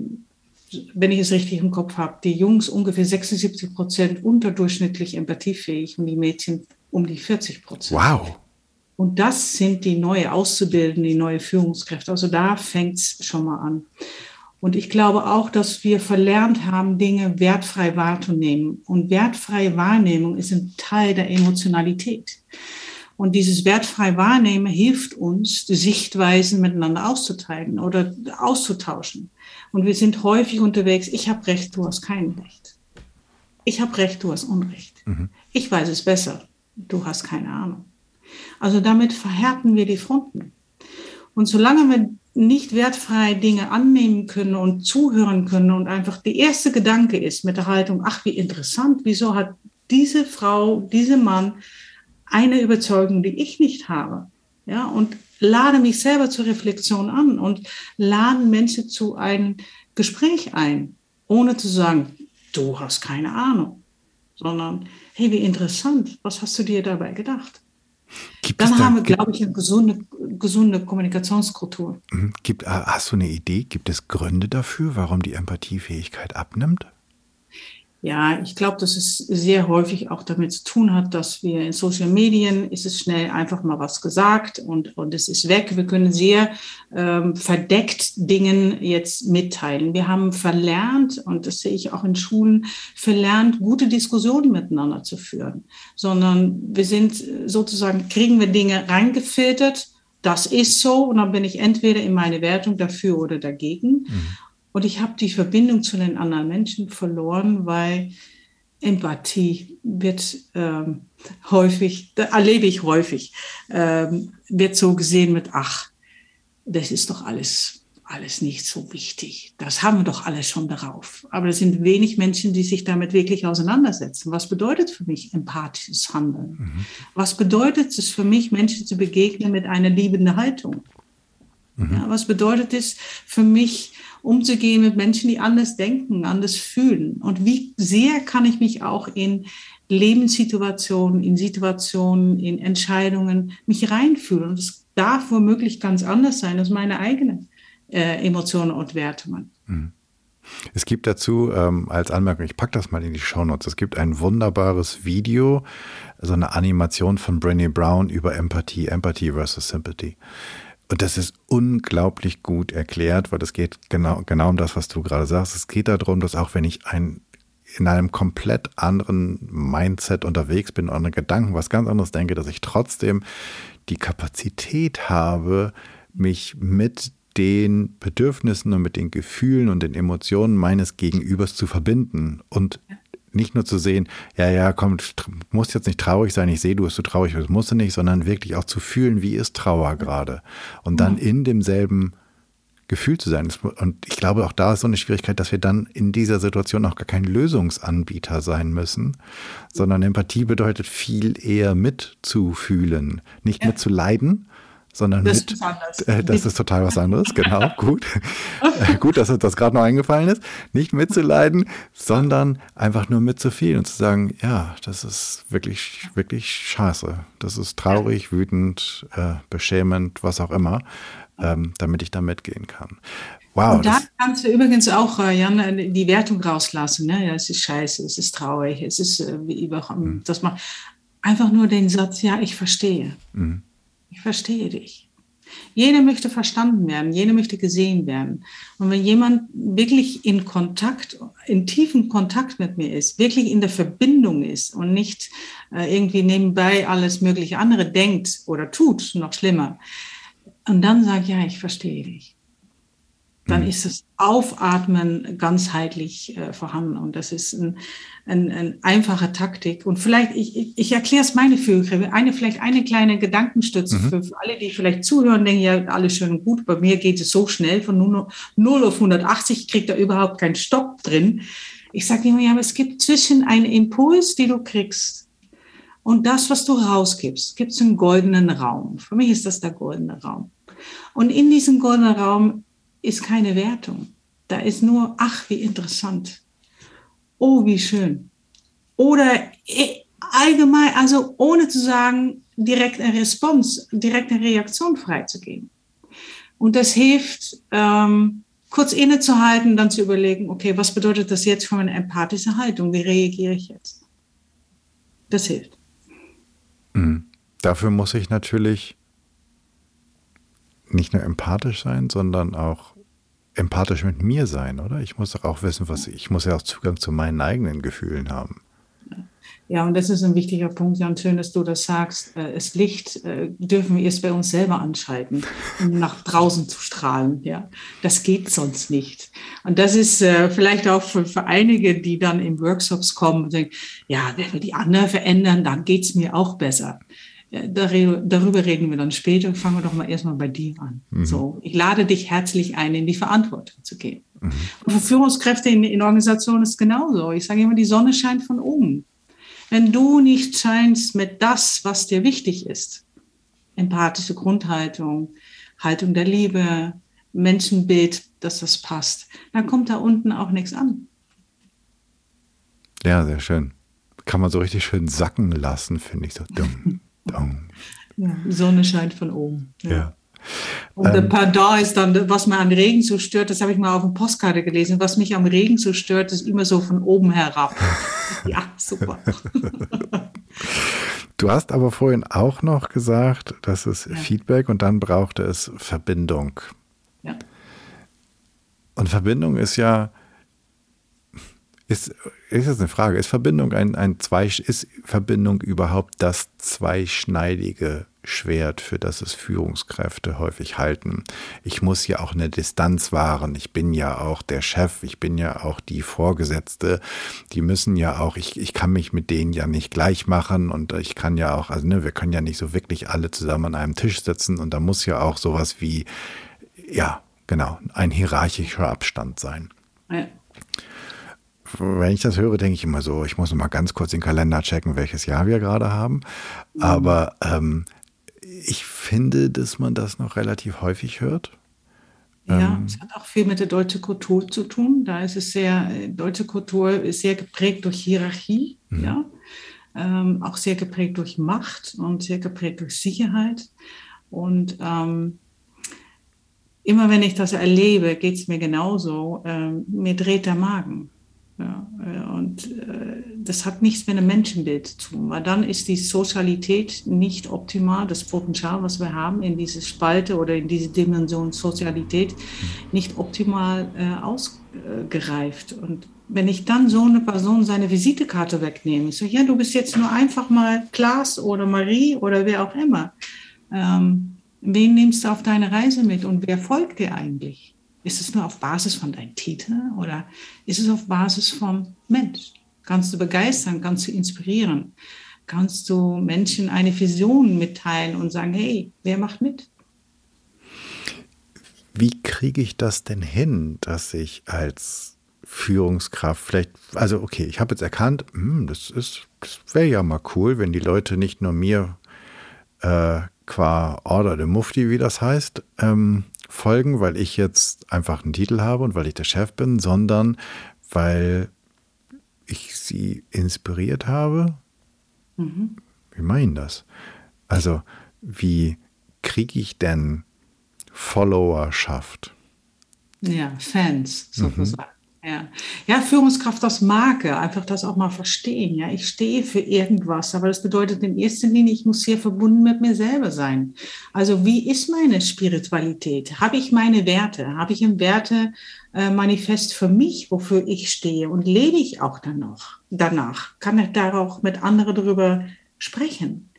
wenn ich es richtig im Kopf habe, die Jungs ungefähr 76 Prozent unterdurchschnittlich empathiefähig und die Mädchen um die 40 Prozent. Wow. Und das sind die neue Auszubildenden, die neue Führungskräfte. Also da fängt es schon mal an. Und ich glaube auch, dass wir verlernt haben, Dinge wertfrei wahrzunehmen. Und wertfreie Wahrnehmung ist ein Teil der Emotionalität. Und dieses wertfrei Wahrnehmen hilft uns, die Sichtweisen miteinander auszuteilen oder auszutauschen. Und wir sind häufig unterwegs, ich habe Recht, du hast kein Recht. Ich habe Recht, du hast Unrecht. Mhm. Ich weiß es besser, du hast keine Ahnung. Also damit verhärten wir die Fronten. Und solange wir nicht wertfrei Dinge annehmen können und zuhören können und einfach der erste Gedanke ist mit der Haltung, ach, wie interessant, wieso hat diese Frau, dieser Mann eine Überzeugung, die ich nicht habe? Ja, und lade mich selber zur Reflexion an und lade Menschen zu einem Gespräch ein, ohne zu sagen, du hast keine Ahnung, sondern hey, wie interessant, was hast du dir dabei gedacht? Gibt Dann da, haben wir, glaube ich, eine gesunde, gesunde Kommunikationskultur. Mhm. Gibt, äh, hast du eine Idee? Gibt es Gründe dafür, warum die Empathiefähigkeit abnimmt? Ja, ich glaube, dass es sehr häufig auch damit zu tun hat, dass wir in Social Medien ist es schnell einfach mal was gesagt und, und es ist weg. Wir können sehr ähm, verdeckt Dingen jetzt mitteilen. Wir haben verlernt, und das sehe ich auch in Schulen, verlernt, gute Diskussionen miteinander zu führen, sondern wir sind sozusagen, kriegen wir Dinge reingefiltert, das ist so und dann bin ich entweder in meine Wertung dafür oder dagegen. Mhm. Und ich habe die Verbindung zu den anderen Menschen verloren, weil Empathie wird ähm, häufig, erlebe ich häufig, ähm, wird so gesehen mit, ach, das ist doch alles, alles nicht so wichtig. Das haben wir doch alles schon darauf. Aber es sind wenig Menschen, die sich damit wirklich auseinandersetzen. Was bedeutet für mich empathisches Handeln? Mhm. Was bedeutet es für mich, Menschen zu begegnen mit einer liebenden Haltung? Mhm. Ja, was bedeutet es für mich, umzugehen mit Menschen, die anders denken, anders fühlen. Und wie sehr kann ich mich auch in Lebenssituationen, in Situationen, in Entscheidungen mich reinfühlen. Und es darf womöglich ganz anders sein als meine eigenen äh, Emotionen und Wertungen. Mhm. Es gibt dazu ähm, als Anmerkung, ich packe das mal in die Shownotes, es gibt ein wunderbares Video, so eine Animation von Brené Brown über Empathie, Empathy versus Sympathy. Und das ist unglaublich gut erklärt, weil es geht genau, genau um das, was du gerade sagst. Es geht darum, dass auch wenn ich ein, in einem komplett anderen Mindset unterwegs bin, anderen Gedanken, was ganz anderes denke, dass ich trotzdem die Kapazität habe, mich mit den Bedürfnissen und mit den Gefühlen und den Emotionen meines Gegenübers zu verbinden und nicht nur zu sehen, ja, ja, komm, muss jetzt nicht traurig sein, ich sehe, du bist so traurig, das musst du nicht, sondern wirklich auch zu fühlen, wie ist Trauer gerade. Und dann in demselben Gefühl zu sein. Und ich glaube, auch da ist so eine Schwierigkeit, dass wir dann in dieser Situation auch gar kein Lösungsanbieter sein müssen, sondern Empathie bedeutet viel eher mitzufühlen, nicht ja. mitzuleiden, sondern das mit, ist äh, das ist total was anderes, genau, <laughs> gut. äh, gut, dass uns das gerade noch eingefallen ist. Nicht mitzuleiden, sondern einfach nur mitzufühlen und zu sagen, ja, das ist wirklich, wirklich scheiße. Das ist traurig, wütend, äh, beschämend, was auch immer, ähm, damit ich da mitgehen kann. Wow, und da kannst du übrigens auch, äh, Jan, äh, die Wertung rauslassen. Ne? Ja, es ist scheiße, es ist traurig, es ist äh, wie überhaupt, mhm. das macht einfach nur den Satz, ja, ich verstehe. Mhm. Ich verstehe dich. Jeder möchte verstanden werden, jeder möchte gesehen werden. Und wenn jemand wirklich in Kontakt, in tiefen Kontakt mit mir ist, wirklich in der Verbindung ist und nicht äh, irgendwie nebenbei alles mögliche andere denkt oder tut, noch schlimmer, und dann sagt, ja, ich verstehe dich dann mhm. ist das Aufatmen ganzheitlich äh, vorhanden. Und das ist ein, ein, ein einfache Taktik. Und vielleicht, ich, ich, ich erkläre es meine Führungskräfte, eine, vielleicht eine kleine Gedankenstütze mhm. für, für, alle, die vielleicht zuhören, denken, ja, alles schön und gut, bei mir geht es so schnell, von 0 auf 180 kriegt da überhaupt keinen Stopp drin. Ich sage immer, ja, aber es gibt zwischen einen Impuls, den du kriegst, und das, was du rausgibst, gibt es einen goldenen Raum. Für mich ist das der goldene Raum. Und in diesem goldenen Raum ist keine Wertung. Da ist nur, ach, wie interessant. Oh, wie schön. Oder äh, allgemein, also ohne zu sagen, direkt eine Response, direkt eine Reaktion freizugeben. Und das hilft, ähm, kurz innezuhalten, dann zu überlegen, okay, was bedeutet das jetzt für meine empathische Haltung? Wie reagiere ich jetzt? Das hilft. Mhm. Dafür muss ich natürlich nicht nur empathisch sein, sondern auch empathisch mit mir sein, oder? Ich muss doch auch wissen, was ich muss ja auch Zugang zu meinen eigenen Gefühlen haben. Ja, und das ist ein wichtiger Punkt, Jan. Schön, dass du das sagst. Äh, das Licht äh, dürfen wir erst bei uns selber anschalten, um nach draußen zu strahlen. Ja, das geht sonst nicht. Und das ist äh, vielleicht auch für, einige, die dann in Workshops kommen und denken, ja, wenn wir die anderen verändern, dann geht's mir auch besser. Darüber reden wir dann später. Fangen wir doch mal erstmal bei dir an. Mhm. So, ich lade dich herzlich ein, in die Verantwortung zu gehen. Mhm. Und für Führungskräfte in, in Organisationen ist es genauso. Ich sage immer, die Sonne scheint von oben. Wenn du nicht scheinst mit das, was dir wichtig ist, empathische Grundhaltung, Haltung der Liebe, Menschenbild, dass das passt, dann kommt da unten auch nichts an. Ja, sehr schön. Kann man so richtig schön sacken lassen, finde ich so dumm. <laughs> dumm. Ja, die Sonne scheint von oben. Ja. ja. Und ähm, Pardon ist dann, was mir an Regen so stört, das habe ich mal auf einer Postkarte gelesen. Was mich am Regen so stört, ist immer so von oben herab. <laughs> ja, super. Du hast aber vorhin auch noch gesagt, das ist ja. Feedback und dann brauchte es Verbindung. Ja. Und Verbindung ist ja, ist, ist jetzt eine Frage, ist Verbindung ein, ein zwei, ist Verbindung überhaupt das zweischneidige Schwert, für das es Führungskräfte häufig halten. Ich muss ja auch eine Distanz wahren. Ich bin ja auch der Chef. Ich bin ja auch die Vorgesetzte. Die müssen ja auch, ich, ich kann mich mit denen ja nicht gleich machen und ich kann ja auch, also ne, wir können ja nicht so wirklich alle zusammen an einem Tisch sitzen und da muss ja auch sowas wie, ja, genau, ein hierarchischer Abstand sein. Ja. Wenn ich das höre, denke ich immer so, ich muss noch mal ganz kurz den Kalender checken, welches Jahr wir gerade haben. Aber ähm, ich finde, dass man das noch relativ häufig hört. Ja, ähm, es hat auch viel mit der deutschen Kultur zu tun. Da ist es sehr, deutsche Kultur ist sehr geprägt durch Hierarchie, mhm. ja. Ähm, auch sehr geprägt durch Macht und sehr geprägt durch Sicherheit. Und ähm, immer wenn ich das erlebe, geht es mir genauso. Ähm, mir dreht der Magen. Ja, und äh, das hat nichts mit einem Menschenbild zu tun, weil dann ist die Sozialität nicht optimal, das Potenzial, was wir haben in diese Spalte oder in diese Dimension Sozialität, nicht optimal äh, ausgereift. Und wenn ich dann so eine Person seine Visitekarte wegnehme, ich so, ja, du bist jetzt nur einfach mal Klaas oder Marie oder wer auch immer. Ähm, wen nimmst du auf deine Reise mit und wer folgt dir eigentlich? Ist es nur auf Basis von deinem Titel oder ist es auf Basis vom Mensch? Kannst du begeistern, kannst du inspirieren? Kannst du Menschen eine Vision mitteilen und sagen, hey, wer macht mit? Wie kriege ich das denn hin, dass ich als Führungskraft vielleicht, also okay, ich habe jetzt erkannt, hm, das das wäre ja mal cool, wenn die Leute nicht nur mir äh, qua Order de Mufti, wie das heißt, ähm, folgen, weil ich jetzt einfach einen Titel habe und weil ich der Chef bin, sondern weil ich sie inspiriert habe. Mhm. Wie meinen das? Also, wie kriege ich denn Followerschaft? Ja, Fans sozusagen. Mhm. Ja. ja, Führungskraft aus Marke, einfach das auch mal verstehen. Ja, ich stehe für irgendwas, aber das bedeutet in erster Linie, ich muss hier verbunden mit mir selber sein. Also wie ist meine Spiritualität? Habe ich meine Werte? Habe ich ein Wertemanifest für mich, wofür ich stehe? Und lebe ich auch dann noch danach? Kann ich da auch mit anderen darüber sprechen?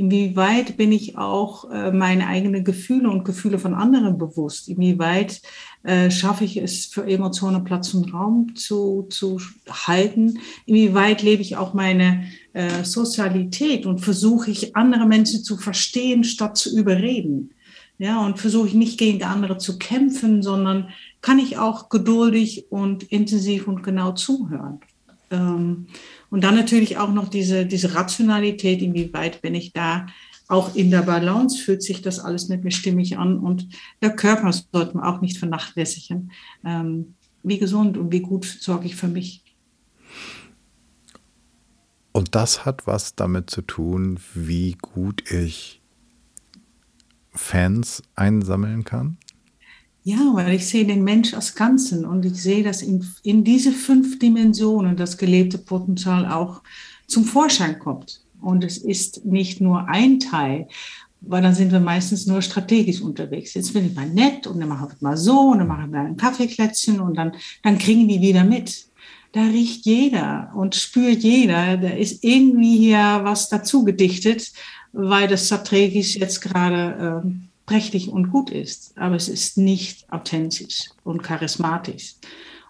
Inwieweit bin ich auch äh, meine eigenen Gefühle und Gefühle von anderen bewusst? Inwieweit äh, schaffe ich es für Emotionen Platz und Raum zu, zu halten? Inwieweit lebe ich auch meine äh, Sozialität und versuche ich andere Menschen zu verstehen, statt zu überreden? Ja, und versuche ich nicht gegen andere zu kämpfen, sondern kann ich auch geduldig und intensiv und genau zuhören? Ähm, und dann natürlich auch noch diese, diese Rationalität, inwieweit bin ich da auch in der Balance, fühlt sich das alles mit mir stimmig an und der Körper sollte man auch nicht vernachlässigen. Ähm, wie gesund und wie gut sorge ich für mich. Und das hat was damit zu tun, wie gut ich Fans einsammeln kann? Ja, weil ich sehe den Mensch als Ganzen und ich sehe, dass in, in diese fünf Dimensionen das gelebte Potenzial auch zum Vorschein kommt. Und es ist nicht nur ein Teil, weil dann sind wir meistens nur strategisch unterwegs. Jetzt bin ich mal nett und dann machen wir mal so und dann machen wir ein Kaffeeklätzchen und dann, dann kriegen die wieder mit. Da riecht jeder und spürt jeder, da ist irgendwie hier was dazu gedichtet, weil das strategisch jetzt gerade ähm, prächtig und gut ist, aber es ist nicht authentisch und charismatisch.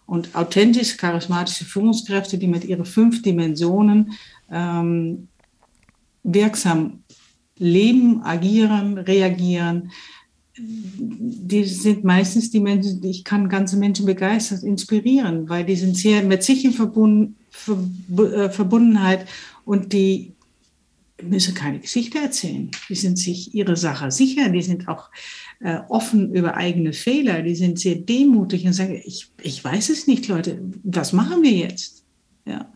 Und authentisch, charismatische Führungskräfte, die mit ihren fünf Dimensionen ähm, wirksam leben, agieren, reagieren, die sind meistens die Menschen, ich kann ganze Menschen begeistern, inspirieren, weil die sind sehr mit sich in Verbund, Ver, äh, Verbundenheit und die müssen keine Geschichte erzählen. Die sind sich ihrer Sache sicher, die sind auch äh, offen über eigene Fehler, die sind sehr demutig und sagen, ich, ich weiß es nicht, Leute, was machen wir jetzt? Ja.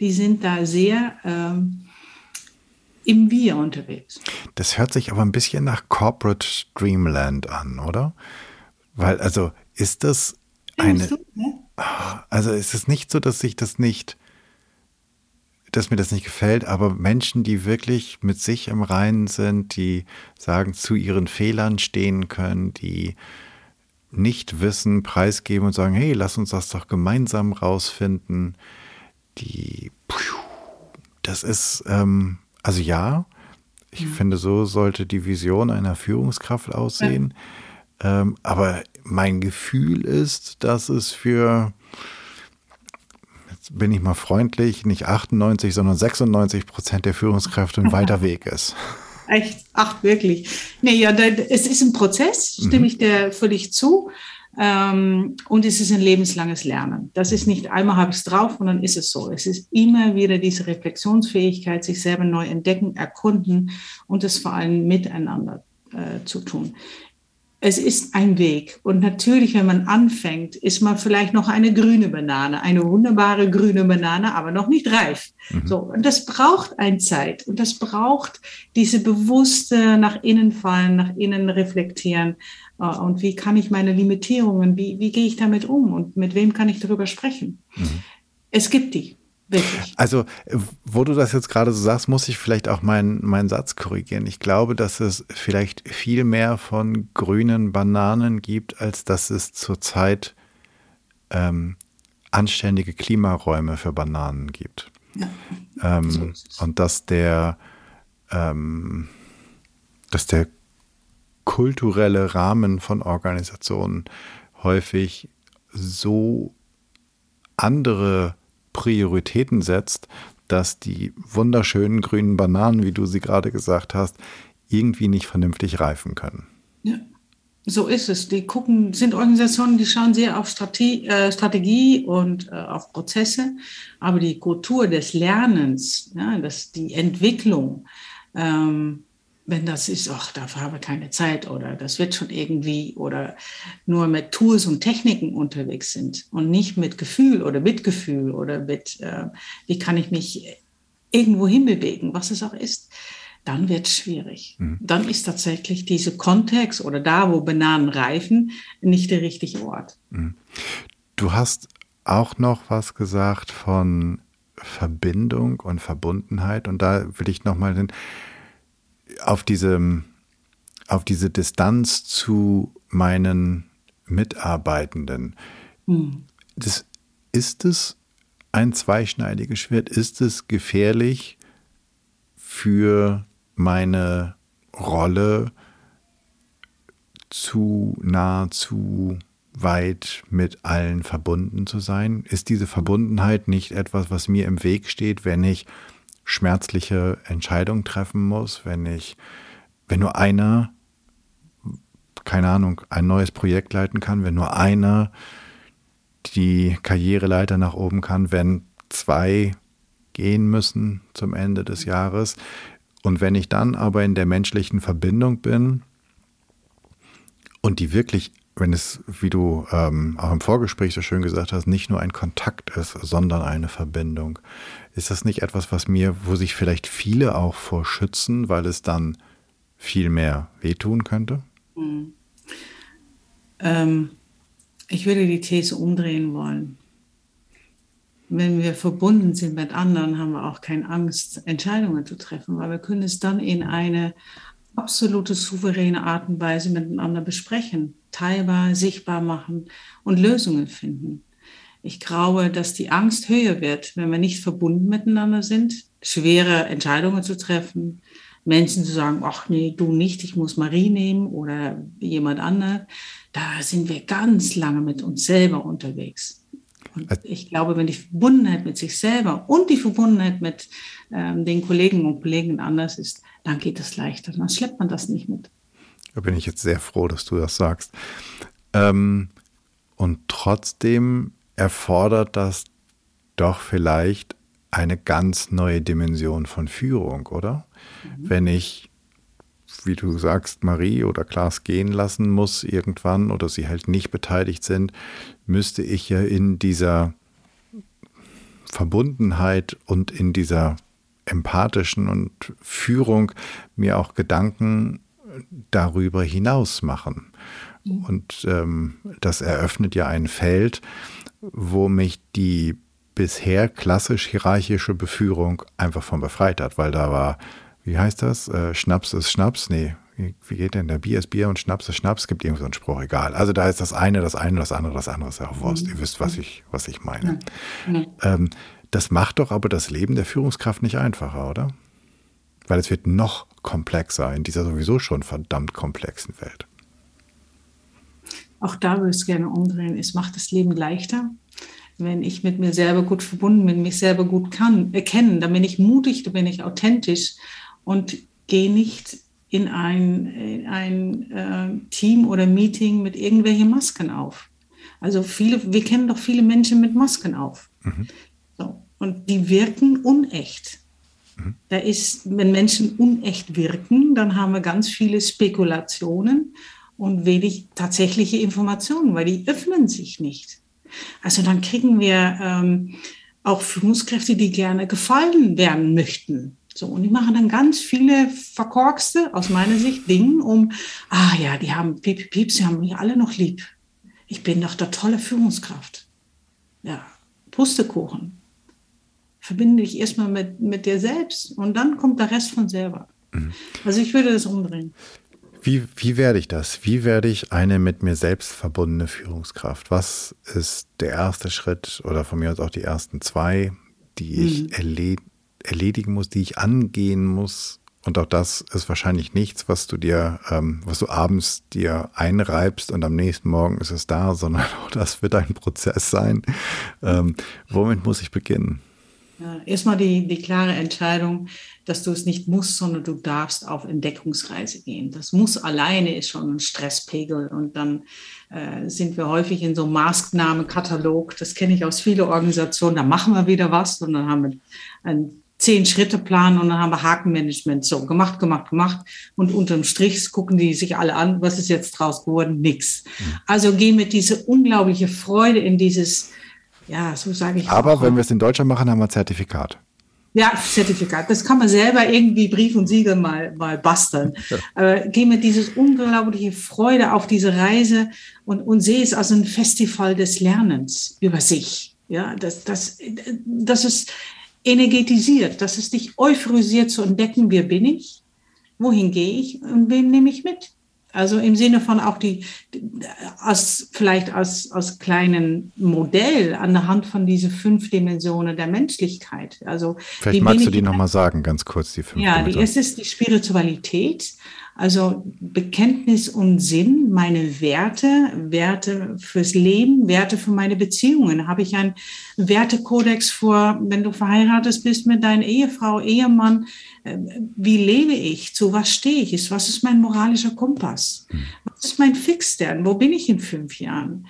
Die sind da sehr ähm, im Wir unterwegs. Das hört sich aber ein bisschen nach Corporate Dreamland an, oder? Weil, also ist das eine. Ne? Also ist es nicht so, dass sich das nicht dass mir das nicht gefällt, aber Menschen, die wirklich mit sich im Reinen sind, die sagen, zu ihren Fehlern stehen können, die nicht wissen, preisgeben und sagen, hey, lass uns das doch gemeinsam rausfinden, die, das ist, ähm, also ja, ich mhm. finde, so sollte die Vision einer Führungskraft aussehen. Ja. Ähm, aber mein Gefühl ist, dass es für bin ich mal freundlich, nicht 98, sondern 96 Prozent der Führungskräfte ein <laughs> weiter Weg ist. Echt? Ach, wirklich. Nee, ja, da, es ist ein Prozess, stimme mhm. ich dir völlig zu. Ähm, und es ist ein lebenslanges Lernen. Das ist nicht einmal habe ich es drauf und dann ist es so. Es ist immer wieder diese Reflexionsfähigkeit, sich selber neu entdecken, erkunden und es vor allem miteinander äh, zu tun es ist ein Weg. Und natürlich, wenn man anfängt, ist man vielleicht noch eine grüne Banane, eine wunderbare grüne Banane, aber noch nicht reif. Mhm. So, und das braucht ein Zeit. Und das braucht diese bewusste nach innen fallen, nach innen reflektieren. Äh, und wie kann ich meine Limitierungen, wie, wie gehe ich damit um und mit wem kann ich darüber sprechen? Mhm. Es gibt die. Wirklich. Also, wo du das jetzt gerade so sagst, muss ich vielleicht auch meinen, meinen Satz korrigieren. Ich glaube, dass es vielleicht viel mehr von grünen Bananen gibt, als dass es zurzeit ähm, anständige Klimaräume für Bananen gibt. Ja. Ähm, so und dass der, ähm, dass der kulturelle Rahmen von Organisationen häufig so andere Prioritäten setzt, dass die wunderschönen grünen Bananen, wie du sie gerade gesagt hast, irgendwie nicht vernünftig reifen können. Ja, so ist es. Die gucken, sind Organisationen, die schauen sehr auf Strategie, äh, Strategie und äh, auf Prozesse, aber die Kultur des Lernens, ja, das, die Entwicklung, ähm, wenn das ist, ach, dafür habe ich keine Zeit oder das wird schon irgendwie oder nur mit Tools und Techniken unterwegs sind und nicht mit Gefühl oder Mitgefühl oder mit, äh, wie kann ich mich irgendwo hinbewegen, was es auch ist, dann wird es schwierig. Mhm. Dann ist tatsächlich dieser Kontext oder da, wo Bananen reifen, nicht der richtige Ort. Mhm. Du hast auch noch was gesagt von Verbindung und Verbundenheit und da will ich noch mal hin auf diese, auf diese Distanz zu meinen Mitarbeitenden. Hm. Das, ist es ein zweischneidiges Schwert? Ist es gefährlich für meine Rolle zu nah, zu weit mit allen verbunden zu sein? Ist diese Verbundenheit nicht etwas, was mir im Weg steht, wenn ich schmerzliche Entscheidung treffen muss, wenn ich, wenn nur einer, keine Ahnung, ein neues Projekt leiten kann, wenn nur einer die Karriereleiter nach oben kann, wenn zwei gehen müssen zum Ende des Jahres. Und wenn ich dann aber in der menschlichen Verbindung bin und die wirklich wenn es, wie du ähm, auch im Vorgespräch so schön gesagt hast, nicht nur ein Kontakt ist, sondern eine Verbindung. Ist das nicht etwas, was mir, wo sich vielleicht viele auch vor schützen, weil es dann viel mehr wehtun könnte? Mhm. Ähm, ich würde die These umdrehen wollen. Wenn wir verbunden sind mit anderen, haben wir auch keine Angst, Entscheidungen zu treffen, weil wir können es dann in eine absolute souveräne Art und Weise miteinander besprechen, teilbar, sichtbar machen und Lösungen finden. Ich glaube, dass die Angst höher wird, wenn wir nicht verbunden miteinander sind, schwere Entscheidungen zu treffen, Menschen zu sagen, ach nee, du nicht, ich muss Marie nehmen oder jemand anderes. Da sind wir ganz lange mit uns selber unterwegs. Und ich glaube, wenn die Verbundenheit mit sich selber und die Verbundenheit mit ähm, den Kollegen und Kollegen anders ist, dann geht es leichter. Dann schleppt man das nicht mit. Da bin ich jetzt sehr froh, dass du das sagst. Ähm, und trotzdem erfordert das doch vielleicht eine ganz neue Dimension von Führung, oder? Mhm. Wenn ich, wie du sagst, Marie oder Klaas gehen lassen muss irgendwann oder sie halt nicht beteiligt sind, müsste ich ja in dieser Verbundenheit und in dieser empathischen und Führung mir auch Gedanken darüber hinaus machen. Mhm. Und ähm, das eröffnet ja ein Feld, wo mich die bisher klassisch hierarchische Beführung einfach von befreit hat, weil da war, wie heißt das? Äh, Schnaps ist Schnaps? Nee, wie geht denn der Bier ist Bier und Schnaps ist Schnaps? Gibt irgendwie so einen Spruch, egal. Also da ist das eine, das eine, das andere, das andere ist ja auch Wurst. Mhm. Ihr wisst, was ich, was ich meine. Ähm, das macht doch aber das Leben der Führungskraft nicht einfacher, oder? Weil es wird noch komplexer in dieser sowieso schon verdammt komplexen Welt. Auch da würde ich es gerne umdrehen. Es macht das Leben leichter, wenn ich mit mir selber gut verbunden bin, mich selber gut kann, erkennen. Dann bin ich mutig, dann bin ich authentisch und gehe nicht in ein, in ein äh, Team oder Meeting mit irgendwelchen Masken auf. Also viele, wir kennen doch viele Menschen mit Masken auf. Mhm. So. Und die wirken unecht. Da ist, wenn Menschen unecht wirken, dann haben wir ganz viele Spekulationen und wenig tatsächliche Informationen, weil die öffnen sich nicht. Also dann kriegen wir ähm, auch Führungskräfte, die gerne gefallen werden möchten. So, und die machen dann ganz viele verkorkste, aus meiner Sicht, Dinge um, ah ja, die haben Piep, Piep, sie haben mich alle noch lieb. Ich bin doch der tolle Führungskraft. Ja, Pustekuchen. Verbinde dich erstmal mit, mit dir selbst und dann kommt der Rest von selber. Mhm. Also ich würde das umdrehen. Wie, wie werde ich das? Wie werde ich eine mit mir selbst verbundene Führungskraft? Was ist der erste Schritt oder von mir aus auch die ersten zwei, die ich mhm. erledigen erledigen muss, die ich angehen muss. Und auch das ist wahrscheinlich nichts, was du dir, ähm, was du abends dir einreibst und am nächsten Morgen ist es da, sondern <laughs> auch das wird ein Prozess sein. Ähm, womit muss ich beginnen? Ja, erstmal die, die klare Entscheidung, dass du es nicht musst, sondern du darfst auf Entdeckungsreise gehen. Das muss alleine ist schon ein Stresspegel und dann äh, sind wir häufig in so einem Maßnahmekatalog. Das kenne ich aus vielen Organisationen. Da machen wir wieder was und dann haben wir ein zehn Schritte Plan und dann haben wir Hakenmanagement so gemacht, gemacht, gemacht und unterm Strich gucken die sich alle an, was ist jetzt draus geworden? Nix. Mhm. Also gehen mit dieser unglaubliche Freude in dieses, ja, so sage ich. Aber auch. wenn wir es in Deutschland machen, haben wir Zertifikat. Ja, Zertifikat. Das kann man selber irgendwie Brief und Siegel mal, mal basteln. <laughs> Ja. Aber geh mit dieses unglaubliche Freude auf diese Reise und, und sehe es als ein Festival des Lernens über sich. Ja, das, das, das ist, energetisiert, dass es dich euphorisiert zu entdecken, wer bin ich, wohin gehe ich und wen nehme ich mit. Also im Sinne von auch die, als, vielleicht als, als kleinen Modell an der Hand von diese fünf Dimensionen der Menschlichkeit. Also vielleicht magst du die nochmal sagen, ganz kurz, die fünf Ja, die erste ist die Spiritualität. Also Bekenntnis und Sinn, meine Werte, Werte fürs Leben, Werte für meine Beziehungen. Habe ich einen Wertekodex vor, wenn du verheiratet bist mit deiner Ehefrau, Ehemann? Äh, wie lebe ich? Zu was stehe ich? Was ist mein moralischer Kompass? Hm. Was ist mein Fixstern? Wo bin ich in fünf Jahren?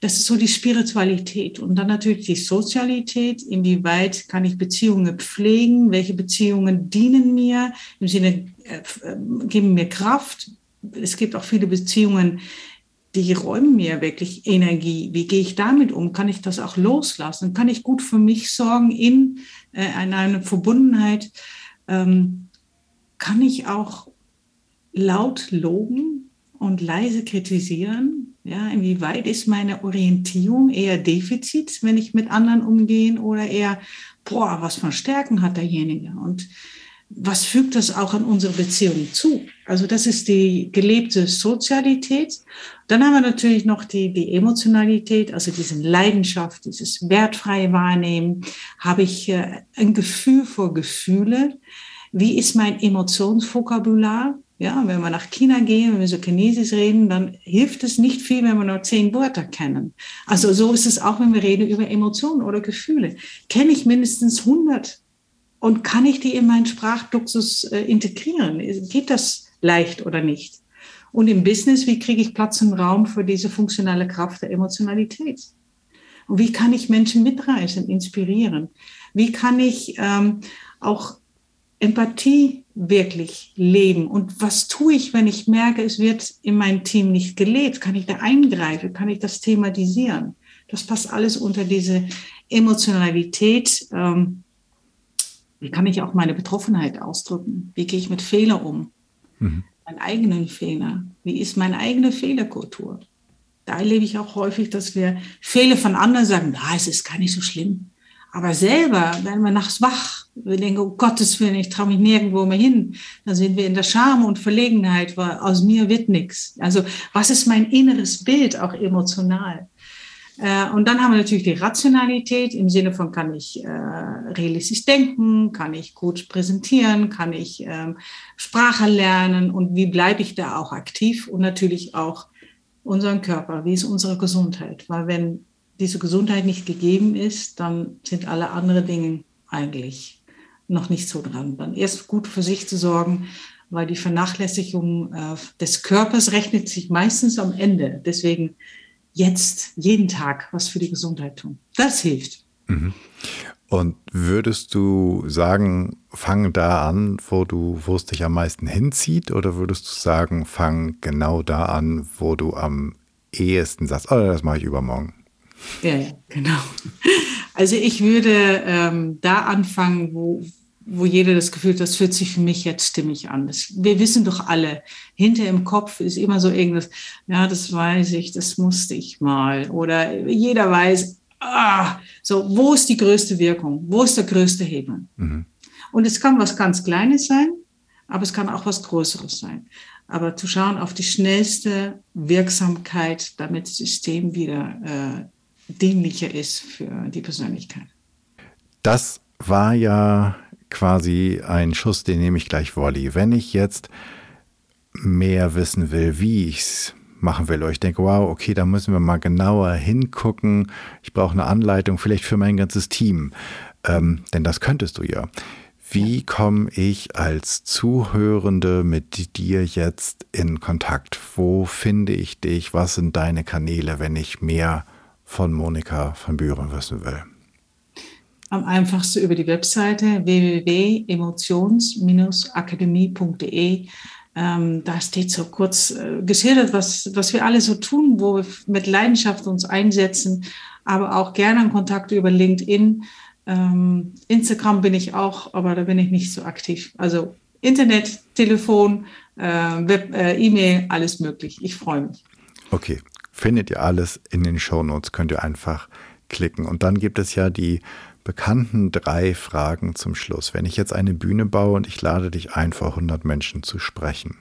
Das ist so die Spiritualität. Und dann natürlich die Sozialität. Inwieweit kann ich Beziehungen pflegen? Welche Beziehungen dienen mir? Im Sinne, äh, geben mir Kraft. Es gibt auch viele Beziehungen, die räumen mir wirklich Energie. Wie gehe ich damit um? Kann ich das auch loslassen? Kann ich gut für mich sorgen in, äh, in einer Verbundenheit? Ähm, kann ich auch laut loben und leise kritisieren? Ja, inwieweit ist meine Orientierung eher Defizit, wenn ich mit anderen umgehe, oder eher, boah, was für Stärken hat derjenige? Und was fügt das auch an unsere Beziehung zu? Also das ist die gelebte Sozialität. Dann haben wir natürlich noch die, die Emotionalität, also diese Leidenschaft, dieses wertfreie Wahrnehmen. Habe ich äh, ein Gefühl für Gefühle? Wie ist mein Emotionsvokabular? Ja, wenn wir nach China gehen, wenn wir so Chinesisch reden, dann hilft es nicht viel, wenn wir nur zehn Wörter kennen. Also so ist es auch, wenn wir reden über Emotionen oder Gefühle. Kenne ich mindestens 100 und kann ich die in meinen Sprachduxus äh, integrieren? Geht das leicht oder nicht? Und im Business, wie kriege ich Platz und Raum für diese funktionale Kraft der Emotionalität? Und wie kann ich Menschen mitreißen, inspirieren? Wie kann ich ähm, auch Empathie wirklich leben? Und was tue ich, wenn ich merke, es wird in meinem Team nicht gelebt? Kann ich da eingreifen? Kann ich das thematisieren? Das passt alles unter diese Emotionalität. Ähm, wie kann ich auch meine Betroffenheit ausdrücken? Wie gehe ich mit Fehlern um? Mhm. Meinen eigenen Fehler. Wie ist meine eigene Fehlerkultur? Da erlebe ich auch häufig, dass wir Fehler von anderen sagen, na, es ist gar nicht so schlimm. Aber selber, wenn wir nachts wach, wir denken, oh Gottes Willen, ich traue mich nirgendwo mehr hin, dann sind wir in der Scham und Verlegenheit, weil aus mir wird nichts. Also was ist mein inneres Bild, auch emotional? Äh, und dann haben wir natürlich die Rationalität im Sinne von, kann ich äh, realistisch denken, kann ich gut präsentieren, kann ich ähm, Sprache lernen und wie bleibe ich da auch aktiv und natürlich auch unseren Körper, wie ist unsere Gesundheit. Weil wenn diese Gesundheit nicht gegeben ist, dann sind alle anderen Dinge eigentlich noch nicht so dran. Dann erst gut für sich zu sorgen, weil die Vernachlässigung äh, des Körpers rechnet sich meistens am Ende. Deswegen jetzt, jeden Tag was für die Gesundheit tun. Das hilft. Mhm. Und würdest du sagen, fang da an, wo du, wo es dich am meisten hinzieht, oder würdest du sagen, fang genau da an, wo du am ehesten sagst, oh, das mache ich übermorgen? Ja, ja, genau. Also ich würde ähm, da anfangen, wo, wo jeder das Gefühl hat, das fühlt sich für mich jetzt stimmig an. Das, wir wissen doch alle, hinter im Kopf ist immer so irgendwas, ja, das weiß ich, das musste ich mal. Oder jeder weiß, ah, so, wo ist die größte Wirkung? Wo ist der größte Hebel? Mhm. Und es kann was ganz Kleines sein, aber es kann auch was Größeres sein. Aber zu schauen auf die schnellste Wirksamkeit, damit das System wieder äh, dienlicher ist für die Persönlichkeit. Das war ja quasi ein Schuss, den nehme ich gleich Volley. Wenn ich jetzt mehr wissen will, wie ich es machen will, oder ich denke, wow, okay, da müssen wir mal genauer hingucken. Ich brauche eine Anleitung, vielleicht für mein ganzes Team. Ähm, denn das könntest du ja. Wie komme ich als Zuhörende mit dir jetzt in Kontakt? Wo finde ich dich? Was sind deine Kanäle, wenn ich mehr von Monika von Büren wissen will? Am einfachsten über die Webseite www.emotions-akademie.de. Ähm, da steht so kurz äh, geschildert, was, was wir alle so tun, wo wir mit Leidenschaft uns einsetzen, aber auch gerne in Kontakt über LinkedIn. Ähm, Instagram bin ich auch, aber da bin ich nicht so aktiv. Also Internet, Telefon, äh, Web, äh, E-Mail, alles möglich. Ich freue mich. Okay, findet ihr alles in den Show Notes, könnt ihr einfach klicken. Und dann gibt es ja die bekannten drei Fragen zum Schluss. Wenn ich jetzt eine Bühne baue und ich lade dich ein, vor 100 Menschen zu sprechen,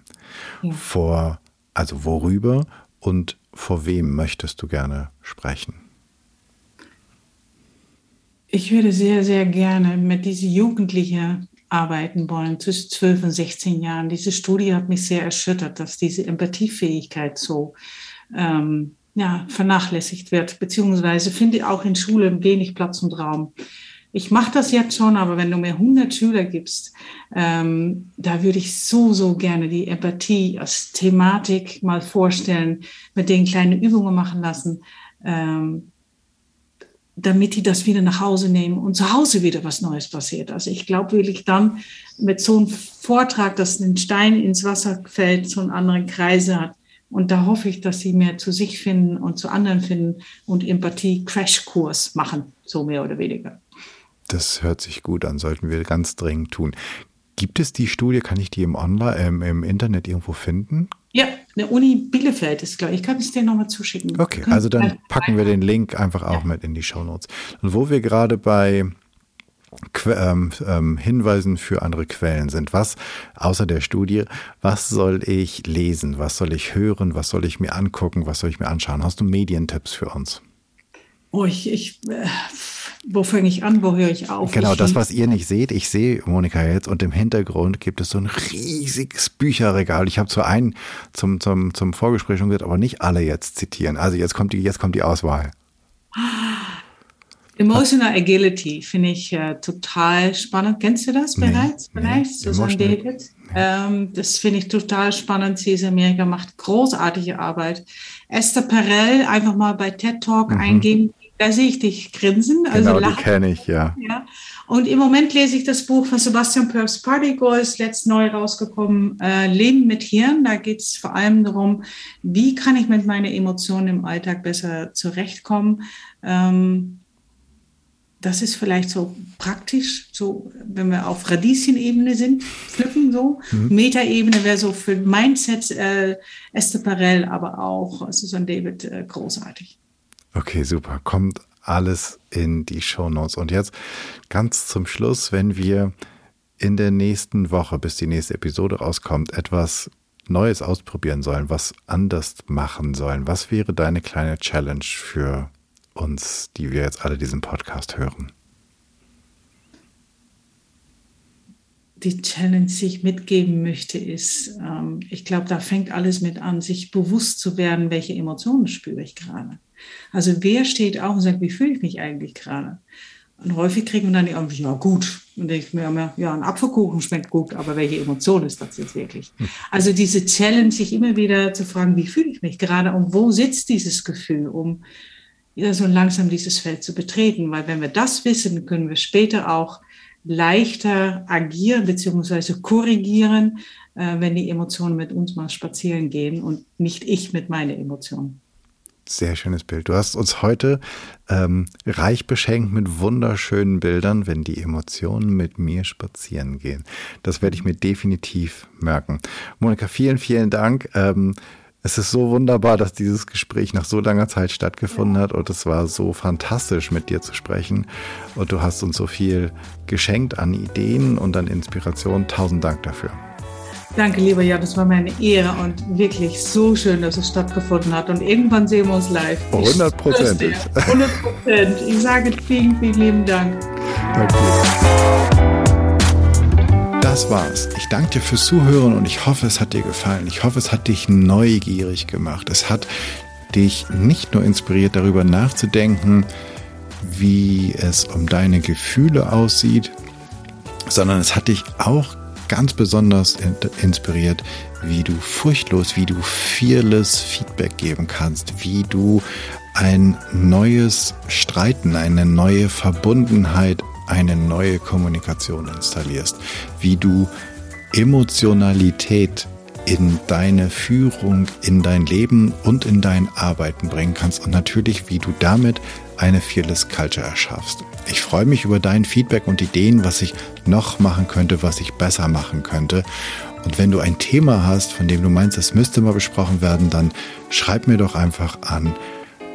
ja. vor, also worüber und vor wem möchtest du gerne sprechen? Ich würde sehr, sehr gerne mit diesen Jugendlichen arbeiten wollen, zwischen 12 und 16 Jahren. Diese Studie hat mich sehr erschüttert, dass diese Empathiefähigkeit so ähm, ja, vernachlässigt wird, beziehungsweise finde auch in Schulen wenig Platz und Raum. Ich mache das jetzt schon, aber wenn du mir 100 Schüler gibst, ähm, da würde ich so, so gerne die Empathie als Thematik mal vorstellen, mit denen kleine Übungen machen lassen, ähm, damit die das wieder nach Hause nehmen und zu Hause wieder was Neues passiert. Also ich glaube wirklich dann mit so einem Vortrag, dass ein Stein ins Wasser fällt, so einen anderen Kreise hat, und da hoffe ich, dass sie mehr zu sich finden und zu anderen finden und Empathie-Crashkurs machen, so mehr oder weniger. Das hört sich gut an, sollten wir ganz dringend tun. Gibt es die Studie, kann ich die im Online, ähm, im Internet irgendwo finden? Ja, eine Uni Bielefeld ist, glaube ich. Ich kann es dir nochmal zuschicken. Okay, also dann packen wir den Link einfach auch ja. mit in die Show Notes. Und wo wir gerade bei ähm, ähm, Hinweisen für andere Quellen sind. Was, außer der Studie, was soll ich lesen, was soll ich hören, was soll ich mir angucken, was soll ich mir anschauen? Hast du Medientipps für uns? Oh, ich, ich äh, wo fange ich an, wo höre ich auf? Genau, das, was ihr nicht seht, ich sehe Monika jetzt und im Hintergrund gibt es so ein riesiges Bücherregal. Ich habe zu einen zum, zum, zum Vorgespräch schon gesagt, aber nicht alle jetzt zitieren. Also jetzt kommt die, jetzt kommt die Auswahl. Emotional Agility finde ich äh, total spannend. Kennst du das bereits? Nee, vielleicht, nee. Susan David? Ähm, das finde ich total spannend. Sie ist Amerika, macht großartige Arbeit. Esther Perel, einfach mal bei TED Talk mhm. eingeben. Da sehe ich dich grinsen. Also genau, lachen. die kenne ich, ja. ja. Und im Moment lese ich das Buch von Sebastian Purves Partygo, ist letzt neu rausgekommen, äh, Leben mit Hirn. Da geht es vor allem darum, wie kann ich mit meinen Emotionen im Alltag besser zurechtkommen. Ähm, das ist vielleicht so praktisch, so wenn wir auf Radieschenebene sind, pflücken so. Mhm. Metaebene wäre so für Mindset äh, Esther Perel, aber auch Susan David äh, großartig. Okay, super. Kommt alles in die Show Notes. Und jetzt ganz zum Schluss, wenn wir in der nächsten Woche, bis die nächste Episode rauskommt, etwas Neues ausprobieren sollen, was anders machen sollen, was wäre deine kleine Challenge für uns, die wir jetzt alle diesen Podcast hören? Die Challenge, die ich mitgeben möchte, ist, ähm, ich glaube, da fängt alles mit an, sich bewusst zu werden, welche Emotionen spüre ich gerade. Also wer steht auf und sagt, wie fühle ich mich eigentlich gerade? Und häufig kriegen wir dann die Antwort, ja gut. Und ich mir immer, ja, ein Apfelkuchen schmeckt gut, aber welche Emotion ist das jetzt wirklich? Hm. Also diese Challenge, sich immer wieder zu fragen, wie fühle ich mich gerade und wo sitzt dieses Gefühl, um so langsam dieses Feld zu betreten. Weil wenn wir das wissen, können wir später auch leichter agieren bzw. korrigieren, äh, wenn die Emotionen mit uns mal spazieren gehen und nicht ich mit meinen Emotionen. Sehr schönes Bild. Du hast uns heute ähm, reich beschenkt mit wunderschönen Bildern, wenn die Emotionen mit mir spazieren gehen. Das werde ich mir definitiv merken. Monika, vielen, vielen Dank. Ähm, es ist so wunderbar, dass dieses Gespräch nach so langer Zeit stattgefunden hat und es war so fantastisch, mit dir zu sprechen. Und du hast uns so viel geschenkt an Ideen und an Inspiration. Tausend Dank dafür. Danke, lieber Jan, das war mir eine Ehre und wirklich so schön, dass es stattgefunden hat. Und irgendwann sehen wir uns live. 100 Prozent. 100 Prozent. Ich sage vielen, vielen lieben Dank. Danke. Das war's. Ich danke dir fürs Zuhören und ich hoffe, es hat dir gefallen. Ich hoffe, es hat dich neugierig gemacht. Es hat dich nicht nur inspiriert, darüber nachzudenken, wie es um deine Gefühle aussieht, sondern es hat dich auch ganz besonders inspiriert, wie du furchtlos, wie du fearless Feedback geben kannst, wie du ein neues Streiten, eine neue Verbundenheit, eine neue Kommunikation installierst, wie du Emotionalität in deine Führung, in dein Leben und in dein Arbeiten bringen kannst und natürlich, wie du damit eine Fearless Culture erschaffst. Ich freue mich über dein Feedback und Ideen, was ich noch machen könnte, was ich besser machen könnte. Und wenn du ein Thema hast, von dem du meinst, es müsste mal besprochen werden, dann schreib mir doch einfach an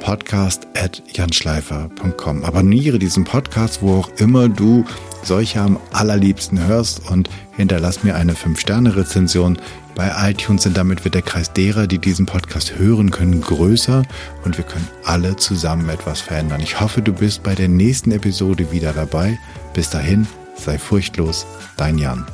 podcast.janschleifer.com. Abonniere diesen Podcast, wo auch immer du solche am allerliebsten hörst und hinterlass mir eine 5-Sterne-Rezension. Bei iTunes sind damit wird der Kreis derer, die diesen Podcast hören können, größer und wir können alle zusammen etwas verändern. Ich hoffe, du bist bei der nächsten Episode wieder dabei. Bis dahin, sei furchtlos, dein Jan.